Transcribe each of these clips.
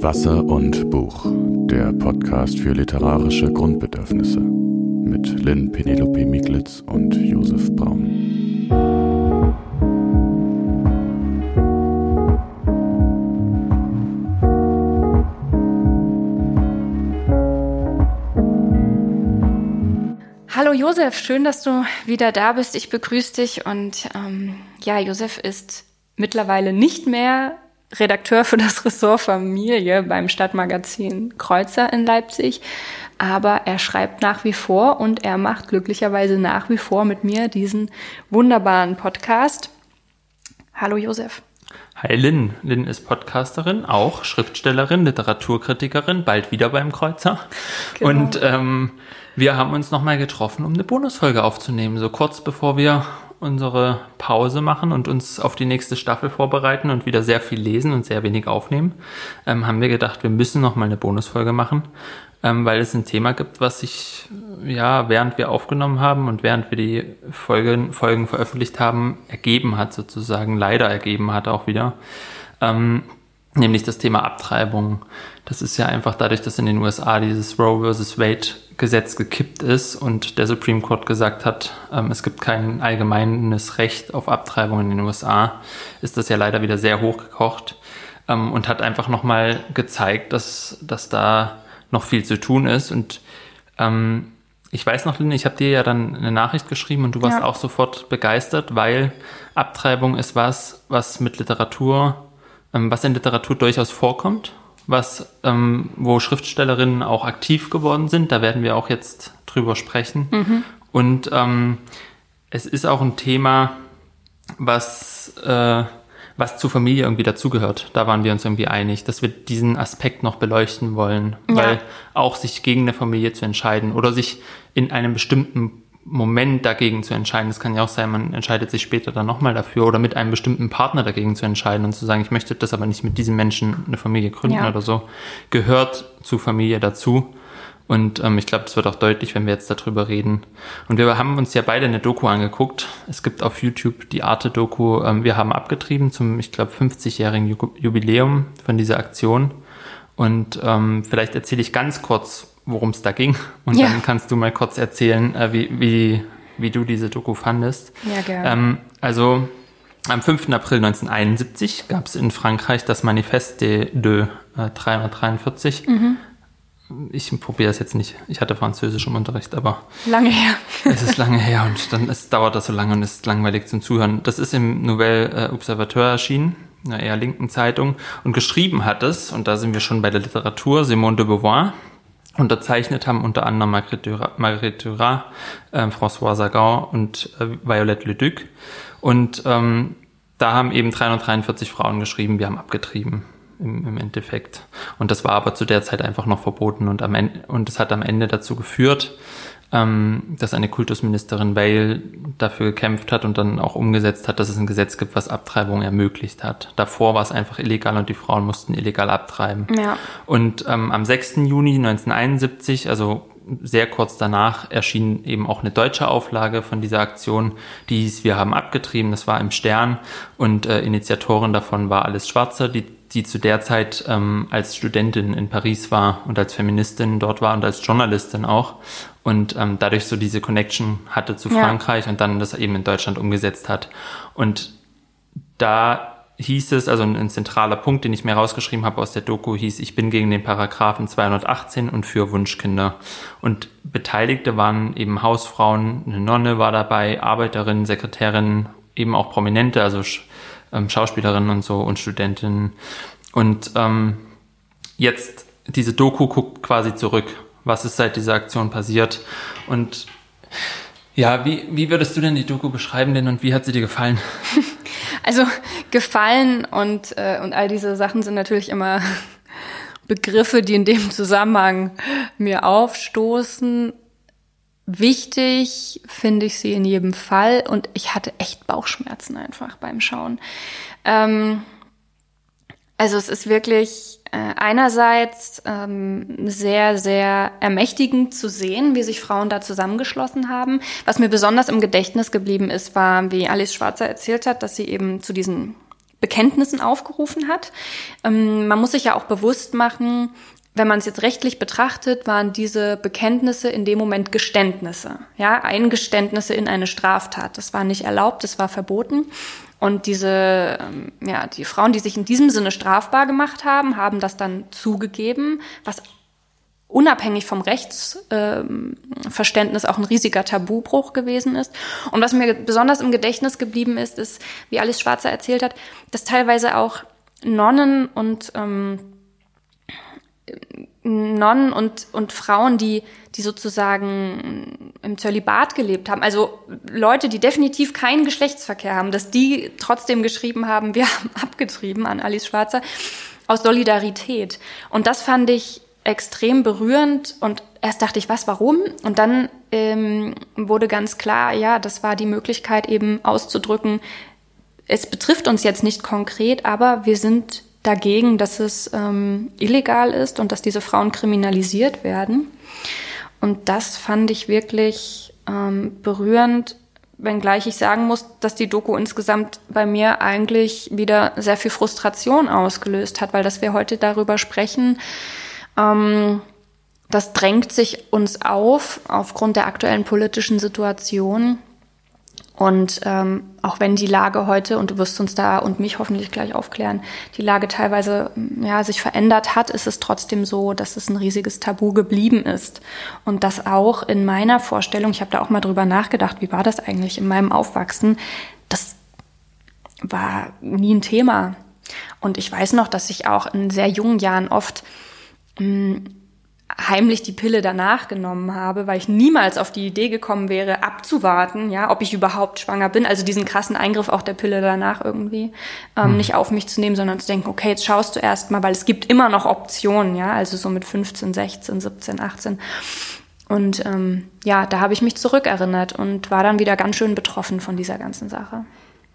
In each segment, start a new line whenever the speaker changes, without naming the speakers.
Wasser und Buch, der Podcast für literarische Grundbedürfnisse mit Lynn Penelope Miglitz und Josef Braun.
Hallo Josef, schön, dass du wieder da bist. Ich begrüße dich und ähm, ja, Josef ist mittlerweile nicht mehr Redakteur für das Ressort Familie beim Stadtmagazin Kreuzer in Leipzig. Aber er schreibt nach wie vor und er macht glücklicherweise nach wie vor mit mir diesen wunderbaren Podcast. Hallo Josef.
Hi Lynn. Lynn ist Podcasterin, auch Schriftstellerin, Literaturkritikerin, bald wieder beim Kreuzer. Genau. Und ähm, wir haben uns nochmal getroffen, um eine Bonusfolge aufzunehmen, so kurz bevor wir unsere Pause machen und uns auf die nächste Staffel vorbereiten und wieder sehr viel lesen und sehr wenig aufnehmen, ähm, haben wir gedacht, wir müssen noch mal eine Bonusfolge machen, ähm, weil es ein Thema gibt, was sich ja während wir aufgenommen haben und während wir die Folgen, Folgen veröffentlicht haben, ergeben hat sozusagen, leider ergeben hat auch wieder. Ähm, nämlich das Thema Abtreibung. Das ist ja einfach dadurch, dass in den USA dieses Roe versus Wade Gesetz gekippt ist und der Supreme Court gesagt hat, ähm, es gibt kein allgemeines Recht auf Abtreibung in den USA, ist das ja leider wieder sehr hochgekocht ähm, und hat einfach nochmal gezeigt, dass, dass da noch viel zu tun ist. Und ähm, ich weiß noch, Lynn, ich habe dir ja dann eine Nachricht geschrieben und du warst ja. auch sofort begeistert, weil Abtreibung ist was, was mit Literatur ähm, was in Literatur durchaus vorkommt, was, ähm, wo Schriftstellerinnen auch aktiv geworden sind. Da werden wir auch jetzt drüber sprechen. Mhm. Und ähm, es ist auch ein Thema, was, äh, was zur Familie irgendwie dazugehört. Da waren wir uns irgendwie einig, dass wir diesen Aspekt noch beleuchten wollen, ja. weil auch sich gegen eine Familie zu entscheiden oder sich in einem bestimmten Moment dagegen zu entscheiden. Es kann ja auch sein, man entscheidet sich später dann nochmal dafür oder mit einem bestimmten Partner dagegen zu entscheiden und zu sagen, ich möchte das aber nicht mit diesem Menschen eine Familie gründen ja. oder so, gehört zu Familie dazu. Und ähm, ich glaube, das wird auch deutlich, wenn wir jetzt darüber reden. Und wir haben uns ja beide eine Doku angeguckt. Es gibt auf YouTube die Arte-Doku, ähm, wir haben abgetrieben zum, ich glaube, 50-jährigen Jubiläum von dieser Aktion. Und ähm, vielleicht erzähle ich ganz kurz, worum es da ging. Und ja. dann kannst du mal kurz erzählen, äh, wie, wie, wie du diese Doku fandest.
Ja, gerne.
Ähm, also am 5. April 1971 gab es in Frankreich das Manifeste de, de 343. Mhm. Ich probiere das jetzt nicht. Ich hatte Französisch im Unterricht, aber.
Lange her.
es ist lange her und dann es dauert das so lange und es ist langweilig zum Zuhören. Das ist im Nouvelle Observateur erschienen, einer eher linken Zeitung, und geschrieben hat es, und da sind wir schon bei der Literatur, Simone de Beauvoir, Unterzeichnet haben unter anderem Marguerite Duras, äh, François Sagan und äh, Violette Leduc. Und ähm, da haben eben 343 Frauen geschrieben, wir haben abgetrieben im, im Endeffekt. Und das war aber zu der Zeit einfach noch verboten und am Ende, und es hat am Ende dazu geführt, ähm, dass eine Kultusministerin Vale dafür gekämpft hat und dann auch umgesetzt hat, dass es ein Gesetz gibt, was Abtreibung ermöglicht hat. Davor war es einfach illegal und die Frauen mussten illegal abtreiben.
Ja.
Und ähm, am 6. Juni 1971, also sehr kurz danach erschien eben auch eine deutsche Auflage von dieser Aktion, die hieß Wir haben abgetrieben, das war im Stern und äh, Initiatorin davon war Alice Schwarzer, die die zu der Zeit ähm, als Studentin in Paris war und als Feministin dort war und als Journalistin auch und ähm, dadurch so diese Connection hatte zu Frankreich ja. und dann das eben in Deutschland umgesetzt hat. Und da hieß es, also ein, ein zentraler Punkt, den ich mir rausgeschrieben habe aus der Doku, hieß, ich bin gegen den Paragraphen 218 und für Wunschkinder. Und Beteiligte waren eben Hausfrauen, eine Nonne war dabei, Arbeiterinnen, Sekretärinnen, eben auch Prominente, also ähm, Schauspielerinnen und so und Studentinnen. Und ähm, jetzt diese Doku guckt quasi zurück. Was ist seit dieser Aktion passiert? Und ja, wie, wie würdest du denn die Doku beschreiben denn und wie hat sie dir gefallen?
Also gefallen und, äh, und all diese Sachen sind natürlich immer Begriffe, die in dem Zusammenhang mir aufstoßen. Wichtig finde ich sie in jedem Fall und ich hatte echt Bauchschmerzen einfach beim Schauen. Ähm, also es ist wirklich äh, einerseits ähm, sehr, sehr ermächtigend zu sehen, wie sich Frauen da zusammengeschlossen haben. Was mir besonders im Gedächtnis geblieben ist, war, wie Alice Schwarzer erzählt hat, dass sie eben zu diesen Bekenntnissen aufgerufen hat. Ähm, man muss sich ja auch bewusst machen, wenn man es jetzt rechtlich betrachtet, waren diese Bekenntnisse in dem Moment Geständnisse, ja, Eingeständnisse in eine Straftat. Das war nicht erlaubt, das war verboten. Und diese, ähm, ja, die Frauen, die sich in diesem Sinne strafbar gemacht haben, haben das dann zugegeben, was unabhängig vom Rechtsverständnis ähm, auch ein riesiger Tabubruch gewesen ist. Und was mir besonders im Gedächtnis geblieben ist, ist, wie Alice Schwarzer erzählt hat, dass teilweise auch Nonnen und ähm, Nonnen und, und Frauen, die, die sozusagen im Zölibat gelebt haben, also Leute, die definitiv keinen Geschlechtsverkehr haben, dass die trotzdem geschrieben haben, wir haben abgetrieben an Alice Schwarzer aus Solidarität. Und das fand ich extrem berührend und erst dachte ich, was, warum? Und dann ähm, wurde ganz klar, ja, das war die Möglichkeit eben auszudrücken, es betrifft uns jetzt nicht konkret, aber wir sind dagegen, dass es ähm, illegal ist und dass diese Frauen kriminalisiert werden. Und das fand ich wirklich ähm, berührend, wenngleich ich sagen muss, dass die Doku insgesamt bei mir eigentlich wieder sehr viel Frustration ausgelöst hat, weil dass wir heute darüber sprechen, ähm, das drängt sich uns auf aufgrund der aktuellen politischen Situation. Und ähm, auch wenn die Lage heute, und du wirst uns da und mich hoffentlich gleich aufklären, die Lage teilweise ja, sich verändert hat, ist es trotzdem so, dass es ein riesiges Tabu geblieben ist. Und das auch in meiner Vorstellung, ich habe da auch mal drüber nachgedacht, wie war das eigentlich in meinem Aufwachsen, das war nie ein Thema. Und ich weiß noch, dass ich auch in sehr jungen Jahren oft heimlich die Pille danach genommen habe, weil ich niemals auf die Idee gekommen wäre, abzuwarten, ja, ob ich überhaupt schwanger bin, also diesen krassen Eingriff auch der Pille danach irgendwie ähm, mhm. nicht auf mich zu nehmen, sondern zu denken, okay, jetzt schaust du erst mal, weil es gibt immer noch Optionen, ja, also so mit 15, 16, 17, 18. Und ähm, ja, da habe ich mich zurückerinnert und war dann wieder ganz schön betroffen von dieser ganzen Sache.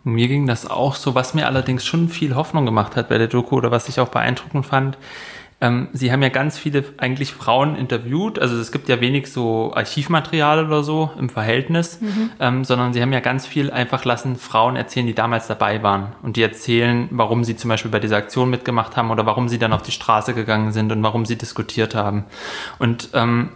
Mir ging das auch so, was mir allerdings schon viel Hoffnung gemacht hat bei der Doku oder was ich auch beeindruckend fand, ähm, Sie haben ja ganz viele eigentlich Frauen interviewt. Also es gibt ja wenig so Archivmaterial oder so im Verhältnis, mhm. ähm, sondern Sie haben ja ganz viel einfach lassen Frauen erzählen, die damals dabei waren. Und die erzählen, warum sie zum Beispiel bei dieser Aktion mitgemacht haben oder warum sie dann auf die Straße gegangen sind und warum sie diskutiert haben. Und ähm,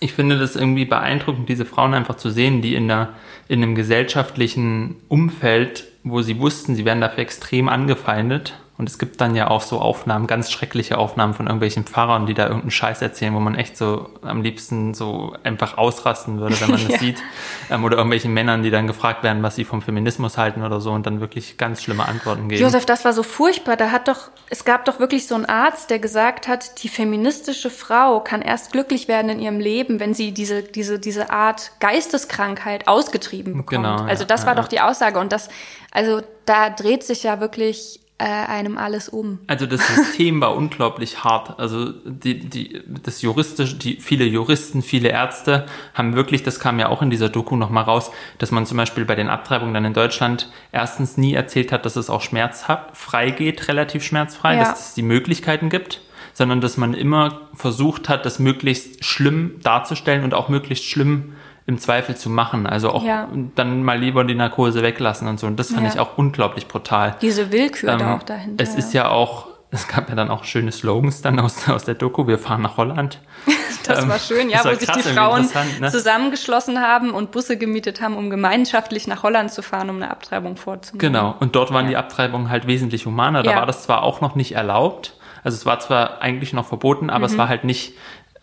ich finde das irgendwie beeindruckend, diese Frauen einfach zu sehen, die in, der, in einem gesellschaftlichen Umfeld, wo sie wussten, sie werden dafür extrem angefeindet, und es gibt dann ja auch so Aufnahmen, ganz schreckliche Aufnahmen von irgendwelchen Pfarrern, die da irgendeinen Scheiß erzählen, wo man echt so am liebsten so einfach ausrasten würde, wenn man das ja. sieht. Ähm, oder irgendwelchen Männern, die dann gefragt werden, was sie vom Feminismus halten oder so und dann wirklich ganz schlimme Antworten geben.
Josef, das war so furchtbar. Da hat doch, es gab doch wirklich so einen Arzt, der gesagt hat, die feministische Frau kann erst glücklich werden in ihrem Leben, wenn sie diese, diese, diese Art Geisteskrankheit ausgetrieben bekommt. Genau, ja, also das war ja. doch die Aussage. Und das, also da dreht sich ja wirklich äh, einem alles um.
Also das System war unglaublich hart. Also die, die, das juristische, die viele Juristen, viele Ärzte haben wirklich, das kam ja auch in dieser Doku nochmal raus, dass man zum Beispiel bei den Abtreibungen dann in Deutschland erstens nie erzählt hat, dass es auch schmerzfrei geht, relativ schmerzfrei, ja. dass es die Möglichkeiten gibt sondern dass man immer versucht hat, das möglichst schlimm darzustellen und auch möglichst schlimm im Zweifel zu machen. Also auch ja. dann mal lieber die Narkose weglassen und so. Und das fand ja. ich auch unglaublich brutal.
Diese Willkür ähm, da auch dahinter.
Es ist ja auch, es gab ja dann auch schöne Slogans dann aus, aus der Doku, wir fahren nach Holland.
das ähm, war schön, ja, wo sich die Frauen ne? zusammengeschlossen haben und Busse gemietet haben, um gemeinschaftlich nach Holland zu fahren, um eine Abtreibung vorzunehmen.
Genau, und dort waren ja. die Abtreibungen halt wesentlich humaner. Da war das zwar auch noch nicht erlaubt, also es war zwar eigentlich noch verboten, aber mhm. es war halt nicht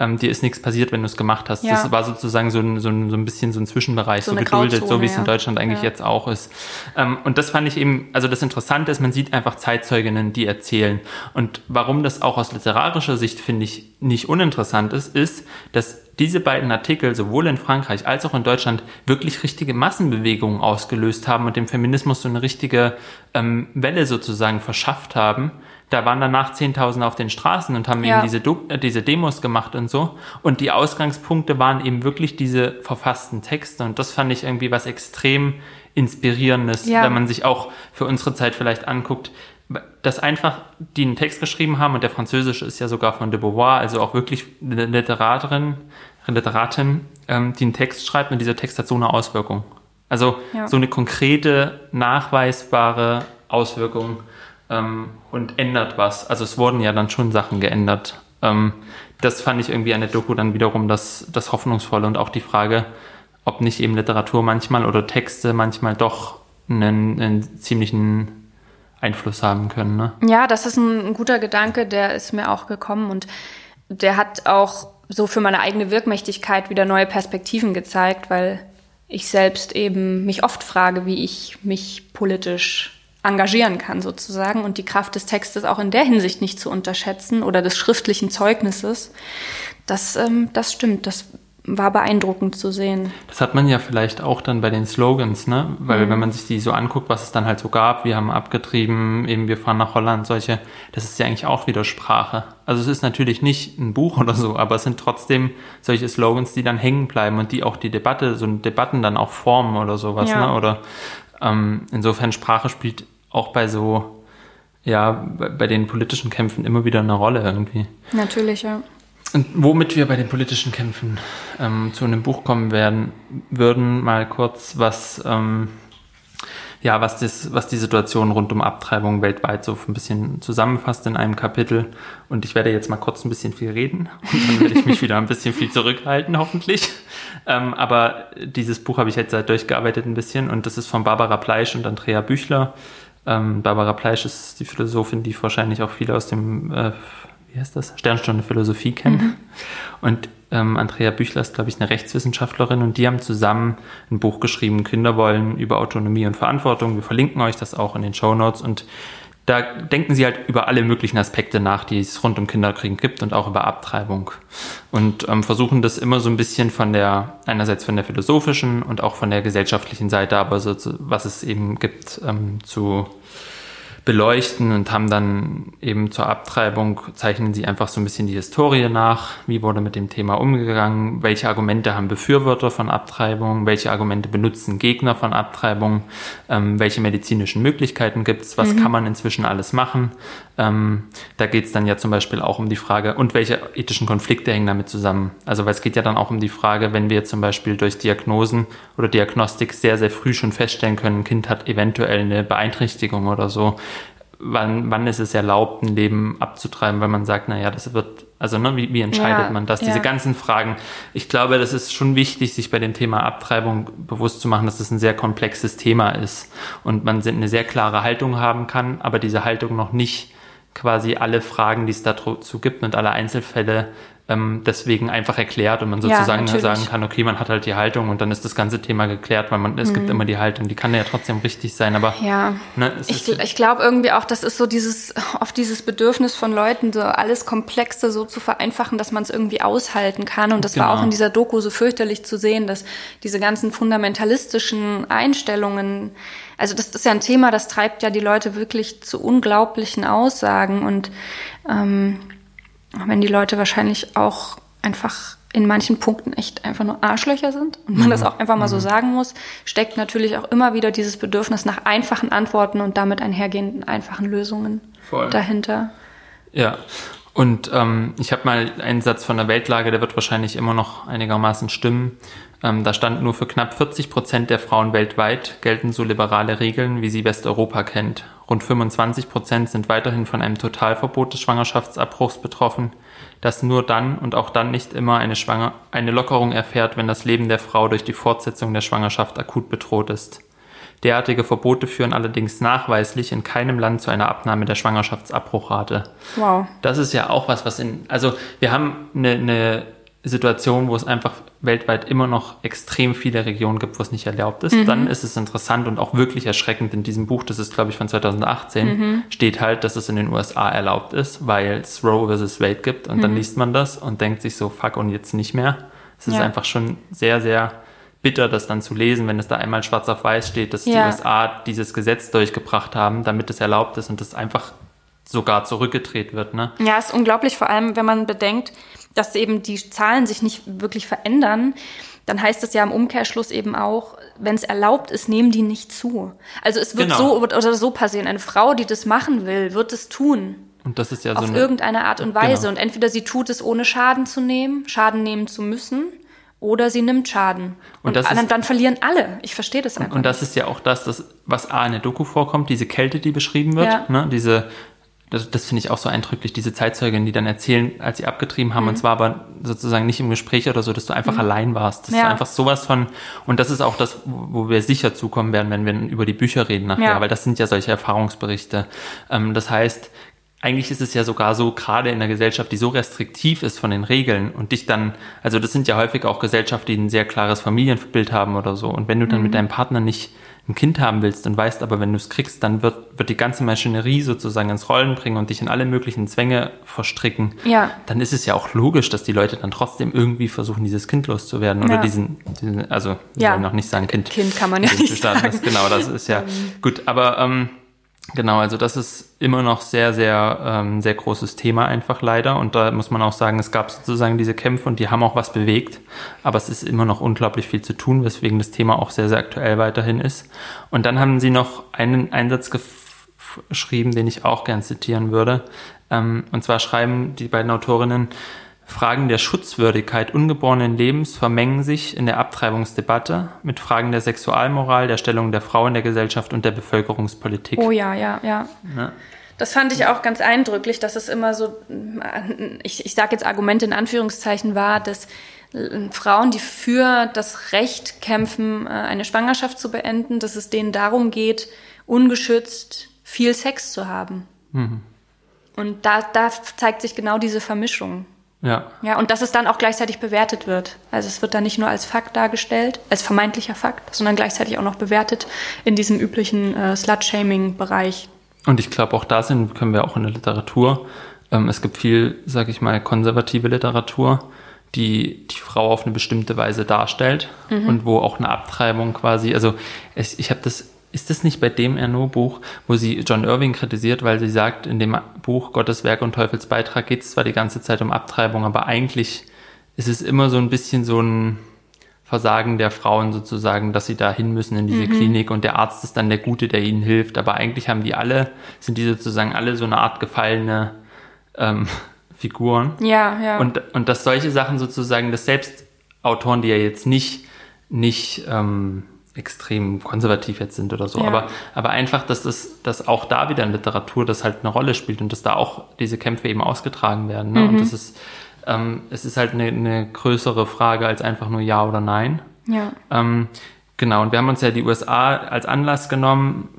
ähm, dir ist nichts passiert, wenn du es gemacht hast. Ja. Das war sozusagen so ein, so, ein, so ein bisschen so ein Zwischenbereich, so, so geduldet, Grauzone, so wie es in Deutschland eigentlich ja. jetzt auch ist. Ähm, und das fand ich eben, also das Interessante ist, man sieht einfach Zeitzeuginnen, die erzählen. Und warum das auch aus literarischer Sicht, finde ich, nicht uninteressant ist, ist, dass diese beiden Artikel sowohl in Frankreich als auch in Deutschland wirklich richtige Massenbewegungen ausgelöst haben und dem Feminismus so eine richtige ähm, Welle sozusagen verschafft haben, da waren danach Zehntausende auf den Straßen und haben ja. eben diese, äh, diese Demos gemacht und so. Und die Ausgangspunkte waren eben wirklich diese verfassten Texte. Und das fand ich irgendwie was extrem Inspirierendes, ja. wenn man sich auch für unsere Zeit vielleicht anguckt, dass einfach die einen Text geschrieben haben und der Französische ist ja sogar von de Beauvoir, also auch wirklich eine Literatin, Literatin, ähm, die einen Text schreibt und dieser Text hat so eine Auswirkung. Also ja. so eine konkrete, nachweisbare Auswirkung ähm, und ändert was. Also es wurden ja dann schon Sachen geändert. Ähm, das fand ich irgendwie an der Doku dann wiederum das, das Hoffnungsvolle und auch die Frage, ob nicht eben Literatur manchmal oder Texte manchmal doch einen, einen ziemlichen Einfluss haben können. Ne?
Ja, das ist ein, ein guter Gedanke, der ist mir auch gekommen und der hat auch so für meine eigene Wirkmächtigkeit wieder neue Perspektiven gezeigt, weil ich selbst eben mich oft frage, wie ich mich politisch engagieren kann sozusagen und die Kraft des Textes auch in der Hinsicht nicht zu unterschätzen oder des schriftlichen Zeugnisses. Das, ähm, das stimmt, das war beeindruckend zu sehen.
Das hat man ja vielleicht auch dann bei den Slogans, ne? Weil mhm. wenn man sich die so anguckt, was es dann halt so gab, wir haben abgetrieben, eben wir fahren nach Holland, solche, das ist ja eigentlich auch wieder Sprache. Also es ist natürlich nicht ein Buch oder so, aber es sind trotzdem solche Slogans, die dann hängen bleiben und die auch die Debatte, so Debatten dann auch formen oder sowas, ja. ne? Oder ähm, insofern Sprache spielt auch bei so, ja, bei, bei den politischen Kämpfen immer wieder eine Rolle irgendwie.
Natürlich, ja.
Und womit wir bei den politischen Kämpfen ähm, zu einem Buch kommen werden, würden mal kurz was, ähm, ja, was, das, was die Situation rund um Abtreibung weltweit so ein bisschen zusammenfasst in einem Kapitel. Und ich werde jetzt mal kurz ein bisschen viel reden und dann werde ich mich wieder ein bisschen viel zurückhalten, hoffentlich. Ähm, aber dieses Buch habe ich jetzt halt durchgearbeitet ein bisschen und das ist von Barbara Pleisch und Andrea Büchler. Ähm, Barbara Pleisch ist die Philosophin, die wahrscheinlich auch viele aus dem äh, wie heißt das, Sternstunde Philosophie kennen. Mhm. Und ähm, Andrea Büchler ist, glaube ich, eine Rechtswissenschaftlerin und die haben zusammen ein Buch geschrieben, Kinder wollen über Autonomie und Verantwortung. Wir verlinken euch das auch in den Show Notes und da denken sie halt über alle möglichen Aspekte nach, die es rund um Kinderkriegen gibt und auch über Abtreibung. Und ähm, versuchen das immer so ein bisschen von der, einerseits von der philosophischen und auch von der gesellschaftlichen Seite, aber so, was es eben gibt, ähm, zu beleuchten und haben dann eben zur Abtreibung, zeichnen sie einfach so ein bisschen die Historie nach, wie wurde mit dem Thema umgegangen, welche Argumente haben Befürworter von Abtreibung, welche Argumente benutzen Gegner von Abtreibung, ähm, welche medizinischen Möglichkeiten gibt es, was mhm. kann man inzwischen alles machen. Ähm, da geht es dann ja zum Beispiel auch um die Frage, und welche ethischen Konflikte hängen damit zusammen. Also weil es geht ja dann auch um die Frage, wenn wir zum Beispiel durch Diagnosen oder Diagnostik sehr, sehr früh schon feststellen können, ein Kind hat eventuell eine Beeinträchtigung oder so, wann, wann ist es erlaubt, ein Leben abzutreiben, weil man sagt, naja, das wird, also ne, wie, wie entscheidet ja, man das? Ja. Diese ganzen Fragen. Ich glaube, das ist schon wichtig, sich bei dem Thema Abtreibung bewusst zu machen, dass das ein sehr komplexes Thema ist und man eine sehr klare Haltung haben kann, aber diese Haltung noch nicht quasi alle Fragen, die es dazu gibt und alle Einzelfälle ähm, deswegen einfach erklärt und man sozusagen ja, sagen kann, okay, man hat halt die Haltung und dann ist das ganze Thema geklärt, weil man, es mhm. gibt immer die Haltung, die kann ja trotzdem richtig sein, aber
ja, ne, ich, ich glaube irgendwie auch, das ist so dieses, oft dieses Bedürfnis von Leuten, so alles Komplexe so zu vereinfachen, dass man es irgendwie aushalten kann und das genau. war auch genau. in dieser Doku so fürchterlich zu sehen, dass diese ganzen fundamentalistischen Einstellungen also das ist ja ein Thema, das treibt ja die Leute wirklich zu unglaublichen Aussagen und ähm, wenn die Leute wahrscheinlich auch einfach in manchen Punkten echt einfach nur Arschlöcher sind und man mhm. das auch einfach mal so mhm. sagen muss, steckt natürlich auch immer wieder dieses Bedürfnis nach einfachen Antworten und damit einhergehenden einfachen Lösungen Voll. dahinter.
Ja, und ähm, ich habe mal einen Satz von der Weltlage, der wird wahrscheinlich immer noch einigermaßen stimmen. Ähm, da stand nur für knapp 40 Prozent der Frauen weltweit gelten so liberale Regeln, wie sie Westeuropa kennt. Rund 25 Prozent sind weiterhin von einem Totalverbot des Schwangerschaftsabbruchs betroffen, das nur dann und auch dann nicht immer eine, Schwanger eine Lockerung erfährt, wenn das Leben der Frau durch die Fortsetzung der Schwangerschaft akut bedroht ist. Derartige Verbote führen allerdings nachweislich in keinem Land zu einer Abnahme der Schwangerschaftsabbruchrate. Wow. Das ist ja auch was, was in, also wir haben eine, eine Situation, wo es einfach weltweit immer noch extrem viele Regionen gibt, wo es nicht erlaubt ist, mhm. dann ist es interessant und auch wirklich erschreckend in diesem Buch, das ist glaube ich von 2018, mhm. steht halt, dass es in den USA erlaubt ist, weil es Roe versus Wade gibt und mhm. dann liest man das und denkt sich so, fuck und jetzt nicht mehr. Es ist ja. einfach schon sehr, sehr bitter, das dann zu lesen, wenn es da einmal schwarz auf weiß steht, dass ja. die USA dieses Gesetz durchgebracht haben, damit es erlaubt ist und es einfach sogar zurückgedreht wird. Ne?
Ja, ist unglaublich, vor allem wenn man bedenkt, dass eben die Zahlen sich nicht wirklich verändern, dann heißt es ja im Umkehrschluss eben auch, wenn es erlaubt ist, nehmen die nicht zu. Also es wird genau. so oder so passieren. Eine Frau, die das machen will, wird es tun.
Und das ist ja so
auf eine, irgendeine Art und Weise. Genau. Und entweder sie tut es ohne Schaden zu nehmen, Schaden nehmen zu müssen, oder sie nimmt Schaden. Und, und dann, dann, verlieren alle. Ich verstehe das einfach.
Und das ist ja auch das, das, was A in der Doku vorkommt, diese Kälte, die beschrieben wird, ja. ne? diese das, das finde ich auch so eindrücklich, diese Zeitzeugin, die dann erzählen, als sie abgetrieben haben, mhm. und zwar aber sozusagen nicht im Gespräch oder so, dass du einfach mhm. allein warst. Das ja. ist einfach sowas von, und das ist auch das, wo wir sicher zukommen werden, wenn wir über die Bücher reden nachher, ja. weil das sind ja solche Erfahrungsberichte. Ähm, das heißt, eigentlich ist es ja sogar so, gerade in einer Gesellschaft, die so restriktiv ist von den Regeln und dich dann, also das sind ja häufig auch Gesellschaften, die ein sehr klares Familienbild haben oder so. Und wenn du dann mhm. mit deinem Partner nicht ein Kind haben willst und weißt aber, wenn du es kriegst, dann wird, wird die ganze Maschinerie sozusagen ins Rollen bringen und dich in alle möglichen Zwänge verstricken,
ja.
dann ist es ja auch logisch, dass die Leute dann trotzdem irgendwie versuchen, dieses Kind loszuwerden oder ja. diesen, diesen, also wir ja. wollen noch nicht sagen Kind.
Kind kann man ja nicht sagen. Das,
genau, das ist ja gut, aber ähm, Genau, also das ist immer noch sehr, sehr, ähm, sehr großes Thema einfach leider. Und da muss man auch sagen, es gab sozusagen diese Kämpfe und die haben auch was bewegt. Aber es ist immer noch unglaublich viel zu tun, weswegen das Thema auch sehr, sehr aktuell weiterhin ist. Und dann haben sie noch einen Einsatz geschrieben, den ich auch gern zitieren würde. Ähm, und zwar schreiben die beiden Autorinnen, Fragen der Schutzwürdigkeit ungeborenen Lebens vermengen sich in der Abtreibungsdebatte mit Fragen der Sexualmoral, der Stellung der Frau in der Gesellschaft und der Bevölkerungspolitik.
Oh ja, ja, ja. ja. Das fand ich auch ganz eindrücklich, dass es immer so, ich, ich sage jetzt Argument in Anführungszeichen war, dass Frauen, die für das Recht kämpfen, äh, eine Schwangerschaft zu beenden, dass es denen darum geht, ungeschützt viel Sex zu haben. Mhm. Und da, da zeigt sich genau diese Vermischung.
Ja.
Ja, und dass es dann auch gleichzeitig bewertet wird. Also es wird dann nicht nur als Fakt dargestellt, als vermeintlicher Fakt, sondern gleichzeitig auch noch bewertet in diesem üblichen äh, Slut-Shaming-Bereich.
Und ich glaube, auch da sind, können wir auch in der Literatur, ähm, es gibt viel, sag ich mal, konservative Literatur, die die Frau auf eine bestimmte Weise darstellt mhm. und wo auch eine Abtreibung quasi, also ich, ich habe das ist das nicht bei dem Erno-Buch, wo sie John Irving kritisiert, weil sie sagt, in dem Buch Gottes Werk und Teufels Beitrag geht es zwar die ganze Zeit um Abtreibung, aber eigentlich ist es immer so ein bisschen so ein Versagen der Frauen sozusagen, dass sie da hin müssen in diese mhm. Klinik und der Arzt ist dann der Gute, der ihnen hilft. Aber eigentlich haben die alle, sind die sozusagen alle so eine Art gefallene ähm, Figuren.
Ja, ja.
Und, und dass solche Sachen sozusagen, dass selbst Autoren, die ja jetzt nicht, nicht ähm, extrem konservativ jetzt sind oder so. Ja. Aber, aber einfach, dass das, dass auch da wieder in Literatur das halt eine Rolle spielt und dass da auch diese Kämpfe eben ausgetragen werden. Ne? Mhm. Und das ist, ähm, es ist halt eine, eine größere Frage als einfach nur Ja oder Nein.
Ja.
Ähm, Genau, und wir haben uns ja die USA als Anlass genommen.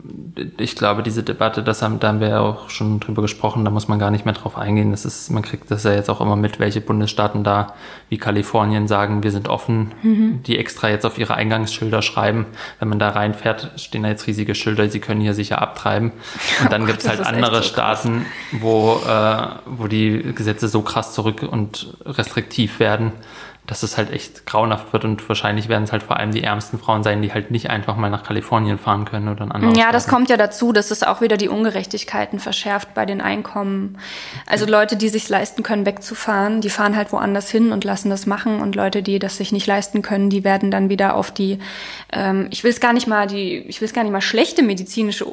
Ich glaube, diese Debatte, das haben, da haben wir ja auch schon drüber gesprochen, da muss man gar nicht mehr drauf eingehen. Das ist, man kriegt das ja jetzt auch immer mit, welche Bundesstaaten da wie Kalifornien sagen, wir sind offen, mhm. die extra jetzt auf ihre Eingangsschilder schreiben. Wenn man da reinfährt, stehen da jetzt riesige Schilder, sie können hier sicher abtreiben. Und dann oh gibt es halt andere so Staaten, wo, äh, wo die Gesetze so krass zurück und restriktiv werden dass es halt echt grauenhaft wird und wahrscheinlich werden es halt vor allem die ärmsten Frauen sein, die halt nicht einfach mal nach Kalifornien fahren können oder
ein anderes. Ja, das kommt ja dazu, dass es auch wieder die Ungerechtigkeiten verschärft bei den Einkommen. Also Leute, die sich leisten können, wegzufahren, die fahren halt woanders hin und lassen das machen und Leute, die das sich nicht leisten können, die werden dann wieder auf die, ähm, ich will es gar nicht mal die, ich will es gar nicht mal schlechte medizinische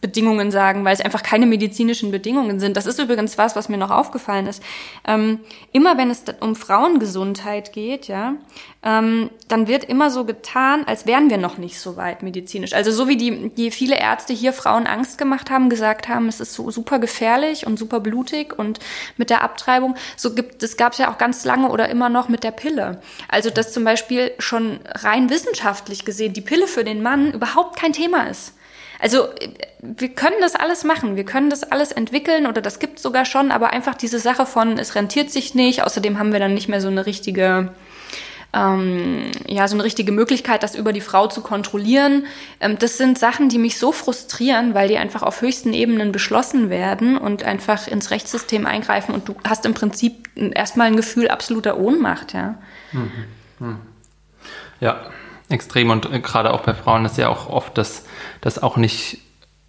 Bedingungen sagen, weil es einfach keine medizinischen Bedingungen sind. Das ist übrigens was, was mir noch aufgefallen ist. Ähm, immer wenn es um Frauengesundheit Gesundheit geht, ja, ähm, dann wird immer so getan, als wären wir noch nicht so weit medizinisch. Also so wie die, die viele Ärzte hier Frauen Angst gemacht haben, gesagt haben, es ist so super gefährlich und super blutig und mit der Abtreibung, so gibt das gab es ja auch ganz lange oder immer noch mit der Pille. Also dass zum Beispiel schon rein wissenschaftlich gesehen die Pille für den Mann überhaupt kein Thema ist. Also wir können das alles machen, wir können das alles entwickeln oder das gibt sogar schon, aber einfach diese Sache von, es rentiert sich nicht, außerdem haben wir dann nicht mehr so eine richtige, ähm, ja, so eine richtige Möglichkeit, das über die Frau zu kontrollieren. Ähm, das sind Sachen, die mich so frustrieren, weil die einfach auf höchsten Ebenen beschlossen werden und einfach ins Rechtssystem eingreifen und du hast im Prinzip erstmal ein Gefühl absoluter Ohnmacht, ja. Mhm.
Mhm. Ja, extrem und äh, gerade auch bei Frauen ist ja auch oft das, das auch nicht,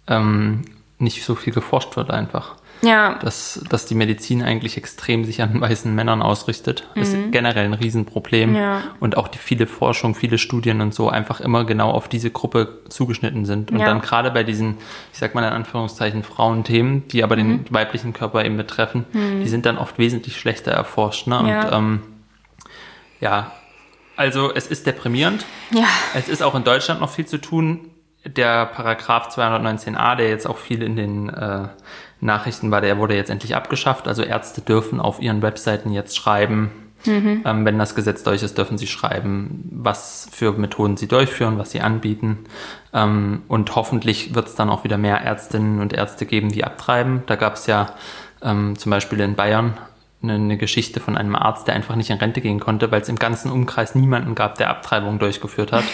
ähm, nicht so viel geforscht wird einfach.
Ja.
Dass, dass die Medizin eigentlich extrem sich an weißen Männern ausrichtet, mhm. ist generell ein Riesenproblem.
Ja.
Und auch die viele Forschung, viele Studien und so einfach immer genau auf diese Gruppe zugeschnitten sind. Und ja. dann gerade bei diesen, ich sag mal in Anführungszeichen, Frauenthemen, die aber mhm. den weiblichen Körper eben betreffen, mhm. die sind dann oft wesentlich schlechter erforscht. Ne? Und ja, ähm, ja Also es ist deprimierend.
Ja.
Es ist auch in Deutschland noch viel zu tun. Der Paragraph 219a, der jetzt auch viel in den äh, Nachrichten war, der wurde jetzt endlich abgeschafft. Also Ärzte dürfen auf ihren Webseiten jetzt schreiben, mhm. ähm, wenn das Gesetz durch ist, dürfen sie schreiben, was für Methoden sie durchführen, was sie anbieten. Ähm, und hoffentlich wird es dann auch wieder mehr Ärztinnen und Ärzte geben, die abtreiben. Da gab es ja ähm, zum Beispiel in Bayern eine, Geschichte von einem Arzt, der einfach nicht in Rente gehen konnte, weil es im ganzen Umkreis niemanden gab, der Abtreibung durchgeführt hat.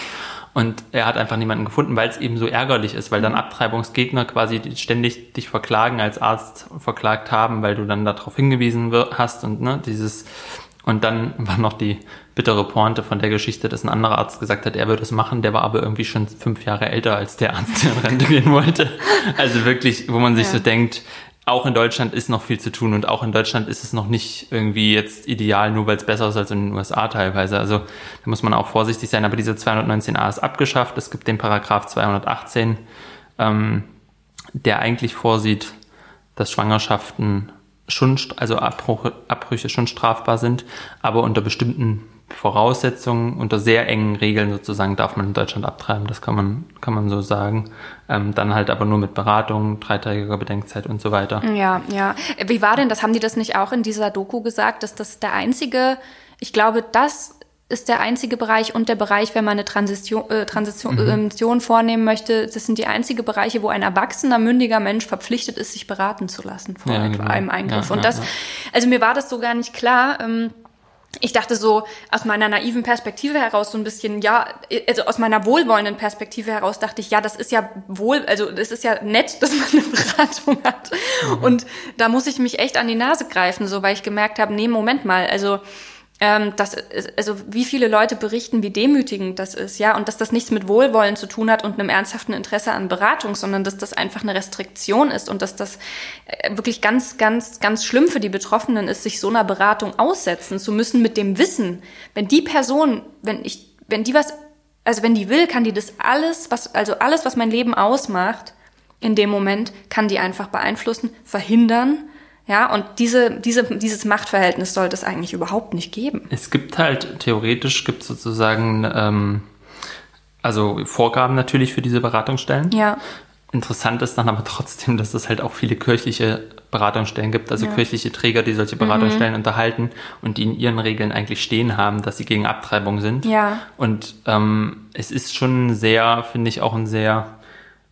Und er hat einfach niemanden gefunden, weil es eben so ärgerlich ist, weil dann Abtreibungsgegner quasi ständig dich verklagen als Arzt verklagt haben, weil du dann darauf hingewiesen hast und ne, dieses und dann war noch die bittere Pointe von der Geschichte, dass ein anderer Arzt gesagt hat, er würde es machen, der war aber irgendwie schon fünf Jahre älter als der Arzt, der in Rente gehen wollte. Also wirklich, wo man sich ja. so denkt, auch in Deutschland ist noch viel zu tun und auch in Deutschland ist es noch nicht irgendwie jetzt ideal, nur weil es besser ist als in den USA teilweise. Also da muss man auch vorsichtig sein. Aber diese 219a ist abgeschafft. Es gibt den Paragraph 218, ähm, der eigentlich vorsieht, dass Schwangerschaften schon, also Abbruch, Abbrüche schon strafbar sind, aber unter bestimmten Voraussetzungen, unter sehr engen Regeln sozusagen darf man in Deutschland abtreiben, das kann man, kann man so sagen. Ähm, dann halt aber nur mit Beratung, dreitägiger Bedenkzeit und so weiter.
Ja, ja. Wie war denn das? Haben die das nicht auch in dieser Doku gesagt, dass das der einzige, ich glaube, das ist der einzige Bereich und der Bereich, wenn man eine Transition, äh, Transition mhm. vornehmen möchte, das sind die einzigen Bereiche, wo ein erwachsener, mündiger Mensch verpflichtet ist, sich beraten zu lassen vor ja, etwa genau. einem Eingriff. Ja, und das, ja, also mir war das so gar nicht klar. Ähm, ich dachte so aus meiner naiven Perspektive heraus so ein bisschen, ja, also aus meiner wohlwollenden Perspektive heraus dachte ich, ja, das ist ja wohl, also das ist ja nett, dass man eine Beratung hat. Mhm. Und da muss ich mich echt an die Nase greifen, so weil ich gemerkt habe, nee, Moment mal, also ähm, dass, also wie viele Leute berichten, wie demütigend das ist, ja, und dass das nichts mit Wohlwollen zu tun hat und einem ernsthaften Interesse an Beratung, sondern dass das einfach eine Restriktion ist und dass das äh, wirklich ganz, ganz, ganz schlimm für die Betroffenen ist, sich so einer Beratung aussetzen zu müssen mit dem Wissen, wenn die Person, wenn ich, wenn die was, also wenn die will, kann die das alles, was, also alles, was mein Leben ausmacht, in dem Moment, kann die einfach beeinflussen, verhindern ja, und diese, diese, dieses Machtverhältnis sollte es eigentlich überhaupt nicht geben.
Es gibt halt, theoretisch gibt es sozusagen, ähm, also Vorgaben natürlich für diese Beratungsstellen.
Ja.
Interessant ist dann aber trotzdem, dass es halt auch viele kirchliche Beratungsstellen gibt, also ja. kirchliche Träger, die solche Beratungsstellen mhm. unterhalten und die in ihren Regeln eigentlich stehen haben, dass sie gegen Abtreibung sind.
Ja.
Und ähm, es ist schon sehr, finde ich, auch ein sehr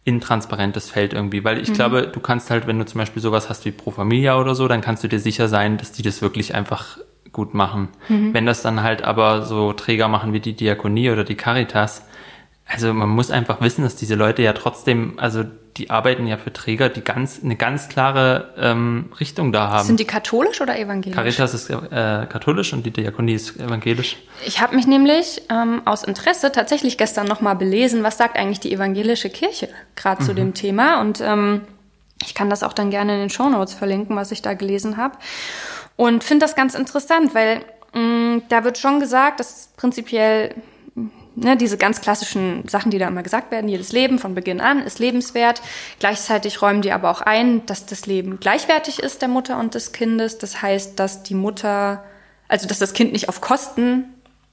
intransparentes Feld irgendwie, weil ich mhm. glaube, du kannst halt, wenn du zum Beispiel sowas hast wie Pro Familia oder so, dann kannst du dir sicher sein, dass die das wirklich einfach gut machen. Mhm. Wenn das dann halt aber so Träger machen wie die Diakonie oder die Caritas, also man muss einfach wissen, dass diese Leute ja trotzdem, also die arbeiten ja für Träger, die ganz eine ganz klare ähm, Richtung da haben.
Sind die katholisch oder evangelisch?
Caritas ist äh, katholisch und die Diakonie ist evangelisch.
Ich habe mich nämlich ähm, aus Interesse tatsächlich gestern nochmal belesen, was sagt eigentlich die evangelische Kirche gerade mhm. zu dem Thema. Und ähm, ich kann das auch dann gerne in den Show Notes verlinken, was ich da gelesen habe. Und finde das ganz interessant, weil mh, mm, da wird schon gesagt, dass prinzipiell ne, diese ganz klassischen Sachen, die da immer gesagt werden, jedes Leben von Beginn an ist lebenswert. Gleichzeitig räumen die aber auch ein, dass das Leben gleichwertig ist der Mutter und des Kindes. Das heißt, dass die Mutter, also dass das Kind nicht auf Kosten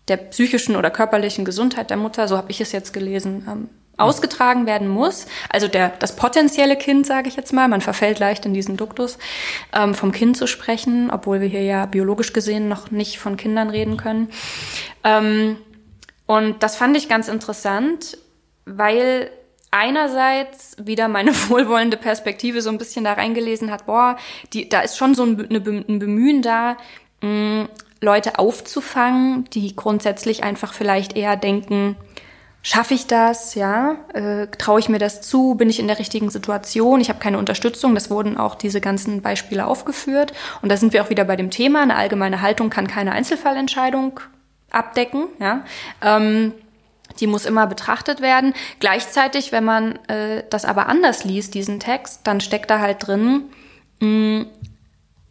der psychischen oder körperlichen Gesundheit der Mutter, so habe ich es jetzt gelesen, ähm, ausgetragen werden muss. Also der, das potenzielle Kind, sage ich jetzt mal, man verfällt leicht in diesen Duktus, ähm, vom Kind zu sprechen, obwohl wir hier ja biologisch gesehen noch nicht von Kindern reden können. Ähm, und das fand ich ganz interessant, weil einerseits wieder meine wohlwollende Perspektive so ein bisschen da reingelesen hat, boah, die, da ist schon so ein, ein Bemühen da, mh, Leute aufzufangen, die grundsätzlich einfach vielleicht eher denken, schaffe ich das, ja, äh, traue ich mir das zu, bin ich in der richtigen Situation, ich habe keine Unterstützung, das wurden auch diese ganzen Beispiele aufgeführt. Und da sind wir auch wieder bei dem Thema, eine allgemeine Haltung kann keine Einzelfallentscheidung abdecken. Ja? Ähm, die muss immer betrachtet werden. Gleichzeitig, wenn man äh, das aber anders liest, diesen Text, dann steckt da halt drin, mh, mm,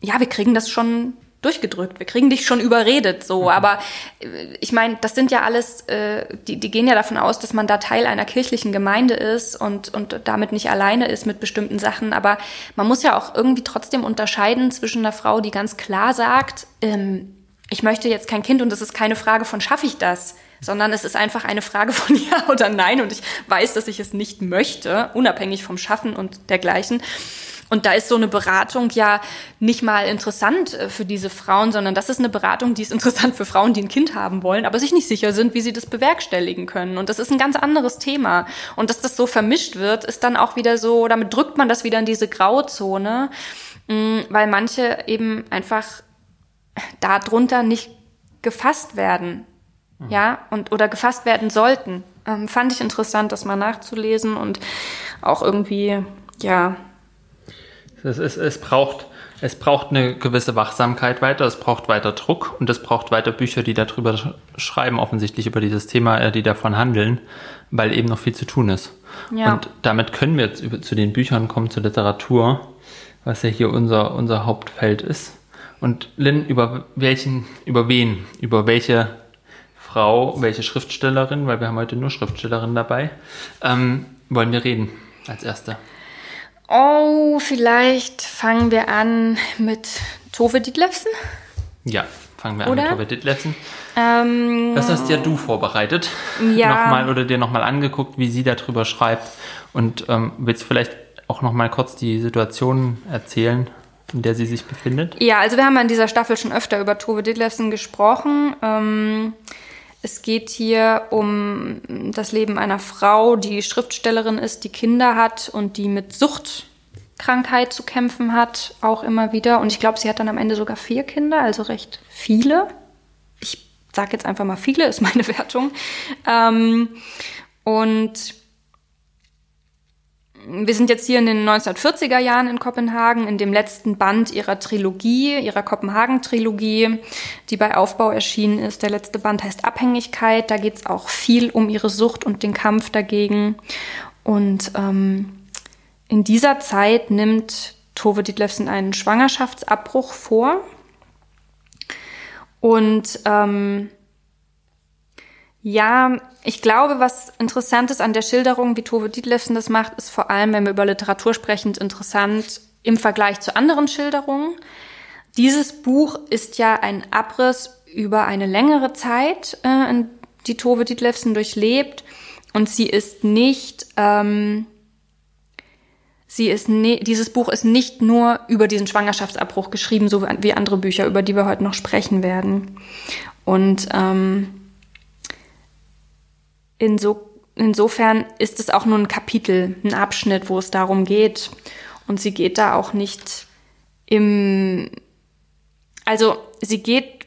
ja, wir kriegen das schon durchgedrückt, wir kriegen dich schon überredet, so. Mhm. Aber äh, ich meine, das sind ja alles, äh, die, die gehen ja davon aus, dass man da Teil einer kirchlichen Gemeinde ist und, und damit nicht alleine ist mit bestimmten Sachen. Aber man muss ja auch irgendwie trotzdem unterscheiden zwischen einer Frau, die ganz klar sagt, ähm, ich möchte jetzt kein Kind und es ist keine Frage von, schaffe ich das? Sondern es ist einfach eine Frage von Ja oder Nein und ich weiß, dass ich es nicht möchte, unabhängig vom Schaffen und dergleichen. Und da ist so eine Beratung ja nicht mal interessant äh, für diese Frauen, sondern das ist eine Beratung, die ist interessant für Frauen, die ein Kind haben wollen, aber sich nicht sicher sind, wie sie das bewerkstelligen können. Und das ist ein ganz anderes Thema. Und dass das so vermischt wird, ist dann auch wieder so, damit drückt man das wieder in diese Grauzone, mm, weil manche eben einfach darunter nicht gefasst werden. Ja, und oder gefasst werden sollten. Ähm, fand ich interessant, das mal nachzulesen und auch irgendwie, ja,
es, es, es, braucht, es braucht eine gewisse Wachsamkeit weiter, es braucht weiter Druck und es braucht weiter Bücher, die darüber schreiben, offensichtlich über dieses Thema, äh, die davon handeln, weil eben noch viel zu tun ist. Ja. Und damit können wir jetzt zu den Büchern kommen, zur Literatur, was ja hier unser, unser Hauptfeld ist. Und Lynn, über welchen, über wen, über welche Frau, welche Schriftstellerin, weil wir haben heute nur Schriftstellerinnen dabei, ähm, wollen wir reden als erste?
Oh, vielleicht fangen wir an mit Tove Dietlefsen.
Ja, fangen wir oder? an mit Tove Dietlefsen. Ähm, das hast ja du vorbereitet.
Ja.
Nochmal oder dir nochmal angeguckt, wie sie darüber schreibt. Und ähm, willst du vielleicht auch nochmal kurz die Situation erzählen, in der sie sich befindet?
Ja, also wir haben in dieser Staffel schon öfter über Tove Dietlefsen gesprochen. Ähm, es geht hier um das Leben einer Frau, die Schriftstellerin ist, die Kinder hat und die mit Suchtkrankheit zu kämpfen hat, auch immer wieder. Und ich glaube, sie hat dann am Ende sogar vier Kinder, also recht viele. Ich sage jetzt einfach mal viele, ist meine Wertung. Ähm, und wir sind jetzt hier in den 1940er Jahren in Kopenhagen, in dem letzten Band ihrer Trilogie, ihrer Kopenhagen-Trilogie, die bei Aufbau erschienen ist. Der letzte Band heißt Abhängigkeit. Da geht es auch viel um ihre Sucht und den Kampf dagegen. Und ähm, in dieser Zeit nimmt Tove Dietlefsen einen Schwangerschaftsabbruch vor. Und ähm, ja, ich glaube, was interessant ist an der Schilderung, wie Tove Dietlefsen das macht, ist vor allem, wenn wir über Literatur sprechen, interessant im Vergleich zu anderen Schilderungen. Dieses Buch ist ja ein Abriss über eine längere Zeit, äh, die Tove Dietlefsen durchlebt. Und sie ist nicht, ähm, sie ist ne dieses Buch ist nicht nur über diesen Schwangerschaftsabbruch geschrieben, so wie andere Bücher, über die wir heute noch sprechen werden. Und ähm, Inso, insofern ist es auch nur ein Kapitel, ein Abschnitt, wo es darum geht. Und sie geht da auch nicht im, also sie geht,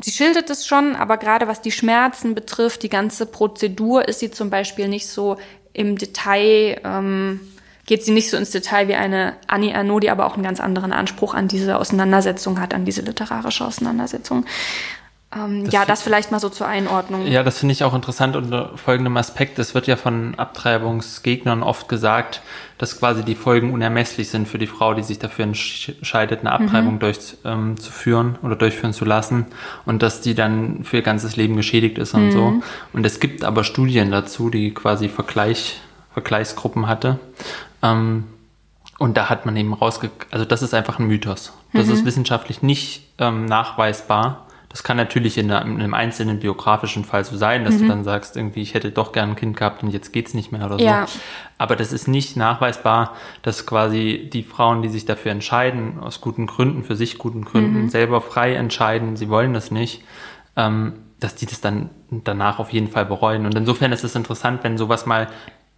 sie schildert es schon, aber gerade was die Schmerzen betrifft, die ganze Prozedur, ist sie zum Beispiel nicht so im Detail, ähm, geht sie nicht so ins Detail wie eine Annie Arnaud, die aber auch einen ganz anderen Anspruch an diese Auseinandersetzung hat, an diese literarische Auseinandersetzung. Ähm, das ja, das vielleicht mal so zur Einordnung.
Ja, das finde ich auch interessant unter folgendem Aspekt. Es wird ja von Abtreibungsgegnern oft gesagt, dass quasi die Folgen unermesslich sind für die Frau, die sich dafür entscheidet, eine Abtreibung mhm. durchzuführen ähm, oder durchführen zu lassen und dass die dann für ihr ganzes Leben geschädigt ist und mhm. so. Und es gibt aber Studien dazu, die quasi Vergleich, Vergleichsgruppen hatte. Ähm, und da hat man eben rausge... Also das ist einfach ein Mythos. Das mhm. ist wissenschaftlich nicht ähm, nachweisbar das kann natürlich in, einem einzelnen biografischen Fall so sein, dass mhm. du dann sagst, irgendwie, ich hätte doch gern ein Kind gehabt und jetzt geht's nicht mehr oder
ja.
so. Aber das ist nicht nachweisbar, dass quasi die Frauen, die sich dafür entscheiden, aus guten Gründen, für sich guten Gründen, mhm. selber frei entscheiden, sie wollen das nicht, ähm, dass die das dann danach auf jeden Fall bereuen. Und insofern ist es interessant, wenn sowas mal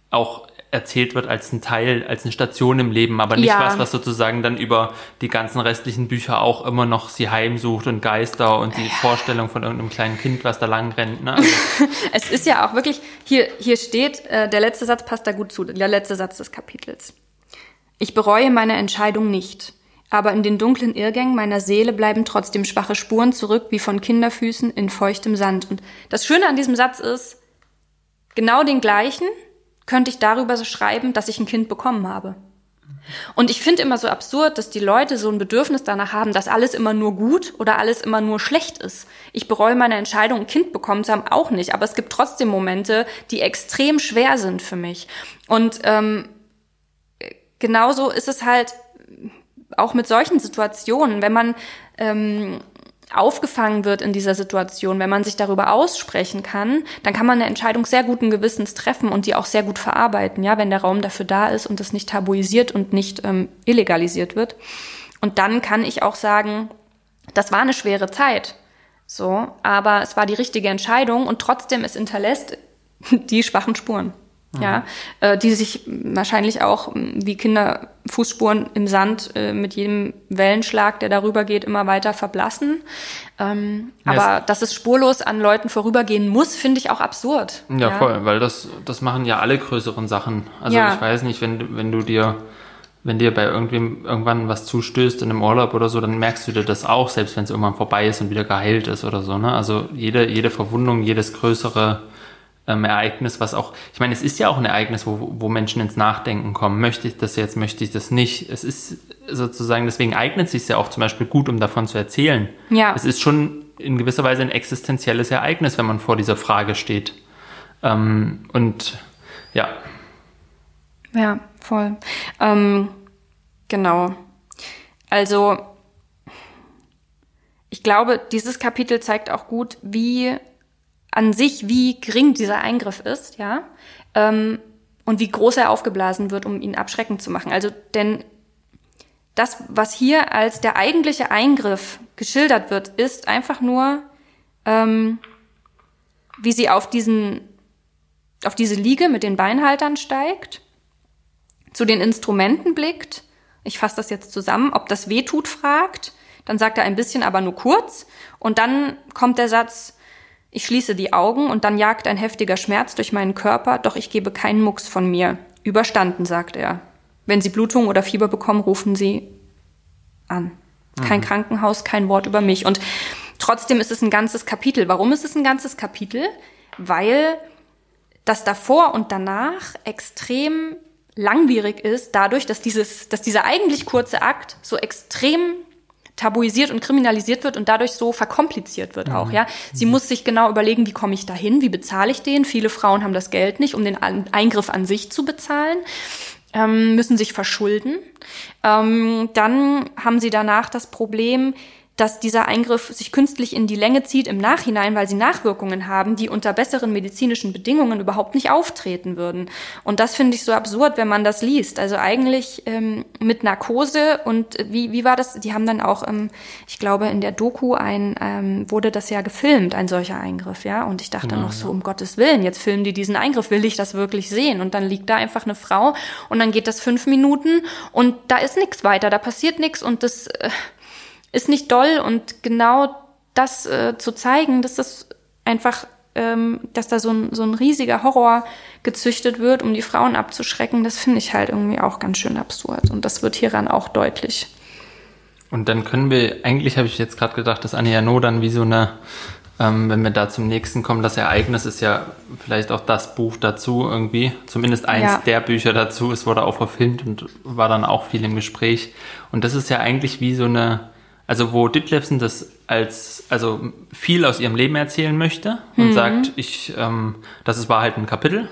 auch erzählt wird als ein Teil, als eine Station im Leben, aber nicht ja. was, was sozusagen dann über die ganzen restlichen Bücher auch immer noch sie heimsucht und Geister und die ja. Vorstellung von irgendeinem kleinen Kind, was da lang rennt. Ne? Also
es ist ja auch wirklich, hier, hier steht, äh, der letzte Satz passt da gut zu, der letzte Satz des Kapitels. Ich bereue meine Entscheidung nicht. Aber in den dunklen Irrgängen meiner Seele bleiben trotzdem schwache Spuren zurück, wie von Kinderfüßen in feuchtem Sand. Und das Schöne an diesem Satz ist, genau den gleichen, könnte ich darüber so schreiben, dass ich ein Kind bekommen habe. Und ich finde immer so absurd, dass die Leute so ein Bedürfnis danach haben, dass alles immer nur gut oder alles immer nur schlecht ist. Ich bereue meine Entscheidung, ein Kind bekommen zu haben, auch nicht. Aber es gibt trotzdem Momente, die extrem schwer sind für mich. Und ähm, genauso ist es halt auch mit solchen Situationen, wenn man ähm, aufgefangen wird in dieser Situation, wenn man sich darüber aussprechen kann, dann kann man eine Entscheidung sehr guten Gewissens treffen und die auch sehr gut verarbeiten, ja, wenn der Raum dafür da ist und es nicht tabuisiert und nicht ähm, illegalisiert wird. Und dann kann ich auch sagen, das war eine schwere Zeit, so, aber es war die richtige Entscheidung und trotzdem es hinterlässt die schwachen Spuren. Mhm. Ja, äh, die sich wahrscheinlich auch wie Kinderfußspuren im Sand äh, mit jedem Wellenschlag, der darüber geht, immer weiter verblassen. Ähm, ja, aber dass es spurlos an Leuten vorübergehen muss, finde ich auch absurd.
Ja, ja, voll, weil das, das machen ja alle größeren Sachen. Also ja. ich weiß nicht, wenn, wenn du dir wenn dir bei irgendwem irgendwann was zustößt in einem Urlaub oder so, dann merkst du dir das auch, selbst wenn es irgendwann vorbei ist und wieder geheilt ist oder so. Ne? Also jede, jede Verwundung, jedes größere ähm, Ereignis, was auch, ich meine, es ist ja auch ein Ereignis, wo, wo Menschen ins Nachdenken kommen. Möchte ich das jetzt, möchte ich das nicht? Es ist sozusagen, deswegen eignet es sich ja auch zum Beispiel gut, um davon zu erzählen. Ja. Es ist schon in gewisser Weise ein existenzielles Ereignis, wenn man vor dieser Frage steht. Ähm, und ja.
Ja, voll. Ähm, genau. Also, ich glaube, dieses Kapitel zeigt auch gut, wie an sich, wie gering dieser Eingriff ist, ja, ähm, und wie groß er aufgeblasen wird, um ihn abschreckend zu machen. Also, denn das, was hier als der eigentliche Eingriff geschildert wird, ist einfach nur, ähm, wie sie auf diesen, auf diese Liege mit den Beinhaltern steigt, zu den Instrumenten blickt. Ich fasse das jetzt zusammen. Ob das weh tut, fragt. Dann sagt er ein bisschen, aber nur kurz. Und dann kommt der Satz, ich schließe die Augen und dann jagt ein heftiger Schmerz durch meinen Körper, doch ich gebe keinen Mucks von mir. Überstanden, sagt er. Wenn Sie Blutung oder Fieber bekommen, rufen Sie an. Kein mhm. Krankenhaus, kein Wort über mich. Und trotzdem ist es ein ganzes Kapitel. Warum ist es ein ganzes Kapitel? Weil das davor und danach extrem langwierig ist, dadurch, dass dieses, dass dieser eigentlich kurze Akt so extrem tabuisiert und kriminalisiert wird und dadurch so verkompliziert wird auch, mhm. ja. Sie mhm. muss sich genau überlegen, wie komme ich dahin, wie bezahle ich den? Viele Frauen haben das Geld nicht, um den Eingriff an sich zu bezahlen. Ähm, müssen sich verschulden. Ähm, dann haben sie danach das Problem, dass dieser Eingriff sich künstlich in die Länge zieht im Nachhinein, weil sie Nachwirkungen haben, die unter besseren medizinischen Bedingungen überhaupt nicht auftreten würden. Und das finde ich so absurd, wenn man das liest. Also eigentlich ähm, mit Narkose und wie, wie war das? Die haben dann auch, ähm, ich glaube, in der Doku ein, ähm, wurde das ja gefilmt, ein solcher Eingriff, ja. Und ich dachte ja, noch so, um Gottes Willen, jetzt filmen die diesen Eingriff, will ich das wirklich sehen? Und dann liegt da einfach eine Frau und dann geht das fünf Minuten und da ist nichts weiter, da passiert nichts und das. Äh, ist nicht doll und genau das äh, zu zeigen, dass das einfach, ähm, dass da so ein, so ein riesiger Horror gezüchtet wird, um die Frauen abzuschrecken, das finde ich halt irgendwie auch ganz schön absurd. Und das wird hieran auch deutlich.
Und dann können wir, eigentlich habe ich jetzt gerade gedacht, dass Anja No dann wie so eine, ähm, wenn wir da zum nächsten kommen, das Ereignis ist ja vielleicht auch das Buch dazu irgendwie, zumindest eins ja. der Bücher dazu. Es wurde auch verfilmt und war dann auch viel im Gespräch. Und das ist ja eigentlich wie so eine, also wo Ditlevsen das als, also viel aus ihrem Leben erzählen möchte und mhm. sagt, ich, ähm, das ist, war halt ein Kapitel,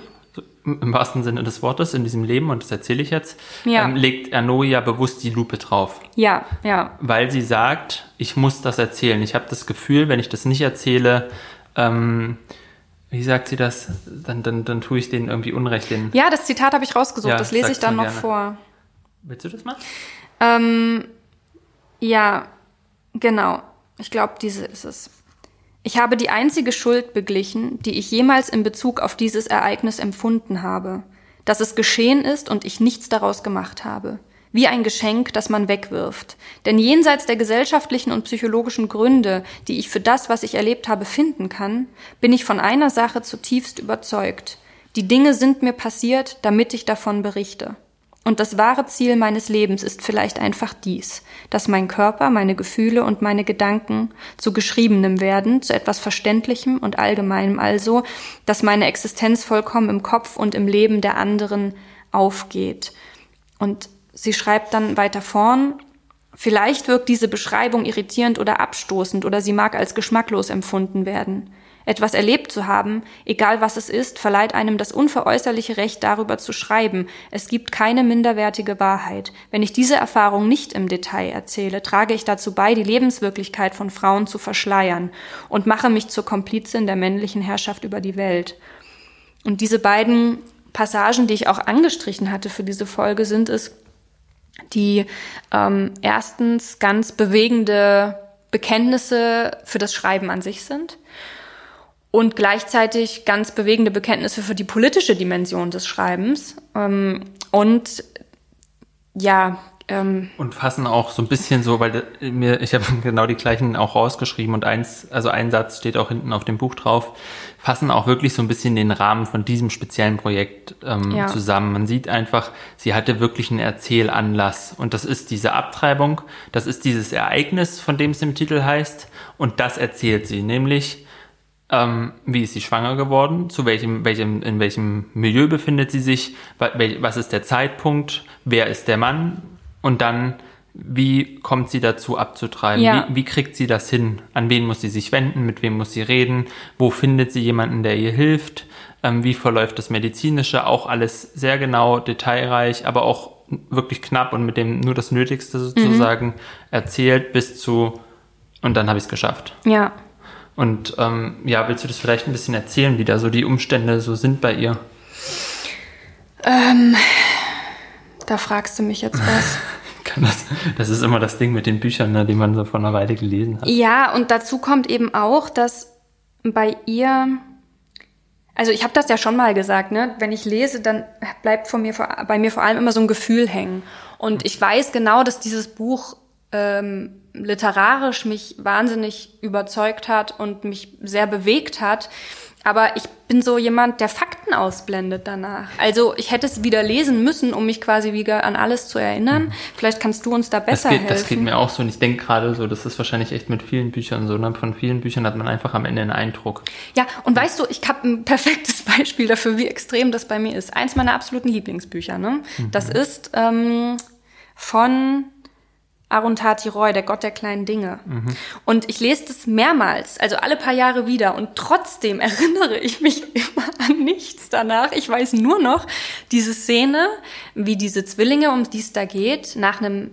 im wahrsten Sinne des Wortes, in diesem Leben, und das erzähle ich jetzt, ja. ähm, legt Erno ja bewusst die Lupe drauf.
Ja, ja.
Weil sie sagt, ich muss das erzählen. Ich habe das Gefühl, wenn ich das nicht erzähle, ähm, wie sagt sie das? Dann, dann, dann tue ich denen irgendwie Unrecht. Den
ja, das Zitat habe ich rausgesucht, ja, das lese ich dann noch gerne. vor.
Willst du das mal?
Ähm, ja, Genau, ich glaube, diese ist es. Ich habe die einzige Schuld beglichen, die ich jemals in Bezug auf dieses Ereignis empfunden habe, dass es geschehen ist und ich nichts daraus gemacht habe. Wie ein Geschenk, das man wegwirft. Denn jenseits der gesellschaftlichen und psychologischen Gründe, die ich für das, was ich erlebt habe, finden kann, bin ich von einer Sache zutiefst überzeugt. Die Dinge sind mir passiert, damit ich davon berichte. Und das wahre Ziel meines Lebens ist vielleicht einfach dies, dass mein Körper, meine Gefühle und meine Gedanken zu Geschriebenem werden, zu etwas Verständlichem und Allgemeinem also, dass meine Existenz vollkommen im Kopf und im Leben der anderen aufgeht. Und sie schreibt dann weiter vorn, Vielleicht wirkt diese Beschreibung irritierend oder abstoßend oder sie mag als geschmacklos empfunden werden. Etwas erlebt zu haben, egal was es ist, verleiht einem das unveräußerliche Recht darüber zu schreiben. Es gibt keine minderwertige Wahrheit. Wenn ich diese Erfahrung nicht im Detail erzähle, trage ich dazu bei, die Lebenswirklichkeit von Frauen zu verschleiern und mache mich zur Komplizin der männlichen Herrschaft über die Welt. Und diese beiden Passagen, die ich auch angestrichen hatte für diese Folge, sind es, die ähm, erstens ganz bewegende Bekenntnisse für das Schreiben an sich sind und gleichzeitig ganz bewegende Bekenntnisse für die politische Dimension des Schreibens. Ähm, und ja,
ähm, und fassen auch so ein bisschen so, weil mir, ich habe genau die gleichen auch rausgeschrieben und eins, also ein Satz steht auch hinten auf dem Buch drauf, fassen auch wirklich so ein bisschen den Rahmen von diesem speziellen Projekt ähm, ja. zusammen. Man sieht einfach, sie hatte wirklich einen Erzählanlass und das ist diese Abtreibung, das ist dieses Ereignis, von dem es im Titel heißt und das erzählt sie, nämlich ähm, wie ist sie schwanger geworden? Zu welchem, welchem, in welchem Milieu befindet sie sich? Was ist der Zeitpunkt? Wer ist der Mann? Und dann, wie kommt sie dazu abzutreiben? Ja. Wie, wie kriegt sie das hin? An wen muss sie sich wenden? Mit wem muss sie reden? Wo findet sie jemanden, der ihr hilft? Ähm, wie verläuft das Medizinische? Auch alles sehr genau, detailreich, aber auch wirklich knapp und mit dem nur das Nötigste sozusagen mhm. erzählt bis zu und dann habe ich es geschafft.
Ja.
Und ähm, ja, willst du das vielleicht ein bisschen erzählen, wie da so die Umstände so sind bei ihr?
Ähm, da fragst du mich jetzt was.
das, das ist immer das Ding mit den Büchern, ne, die man so vor einer Weile gelesen hat.
Ja, und dazu kommt eben auch, dass bei ihr, also ich habe das ja schon mal gesagt, ne, wenn ich lese, dann bleibt von mir, bei mir vor allem immer so ein Gefühl hängen. Und ich weiß genau, dass dieses Buch ähm, literarisch mich wahnsinnig überzeugt hat und mich sehr bewegt hat. Aber ich bin so jemand, der Fakten ausblendet danach. Also ich hätte es wieder lesen müssen, um mich quasi wieder an alles zu erinnern. Vielleicht kannst du uns da besser
das geht,
helfen.
Das geht mir auch so. Und ich denke gerade so, das ist wahrscheinlich echt mit vielen Büchern so. Ne? Von vielen Büchern hat man einfach am Ende einen Eindruck.
Ja, und weißt du, ich habe ein perfektes Beispiel dafür, wie extrem das bei mir ist. Eins meiner absoluten Lieblingsbücher. Ne? Mhm. Das ist ähm, von Aruntati Roy, der Gott der kleinen Dinge. Mhm. Und ich lese das mehrmals, also alle paar Jahre wieder. Und trotzdem erinnere ich mich immer an nichts danach. Ich weiß nur noch diese Szene, wie diese Zwillinge, um die es da geht, nach einem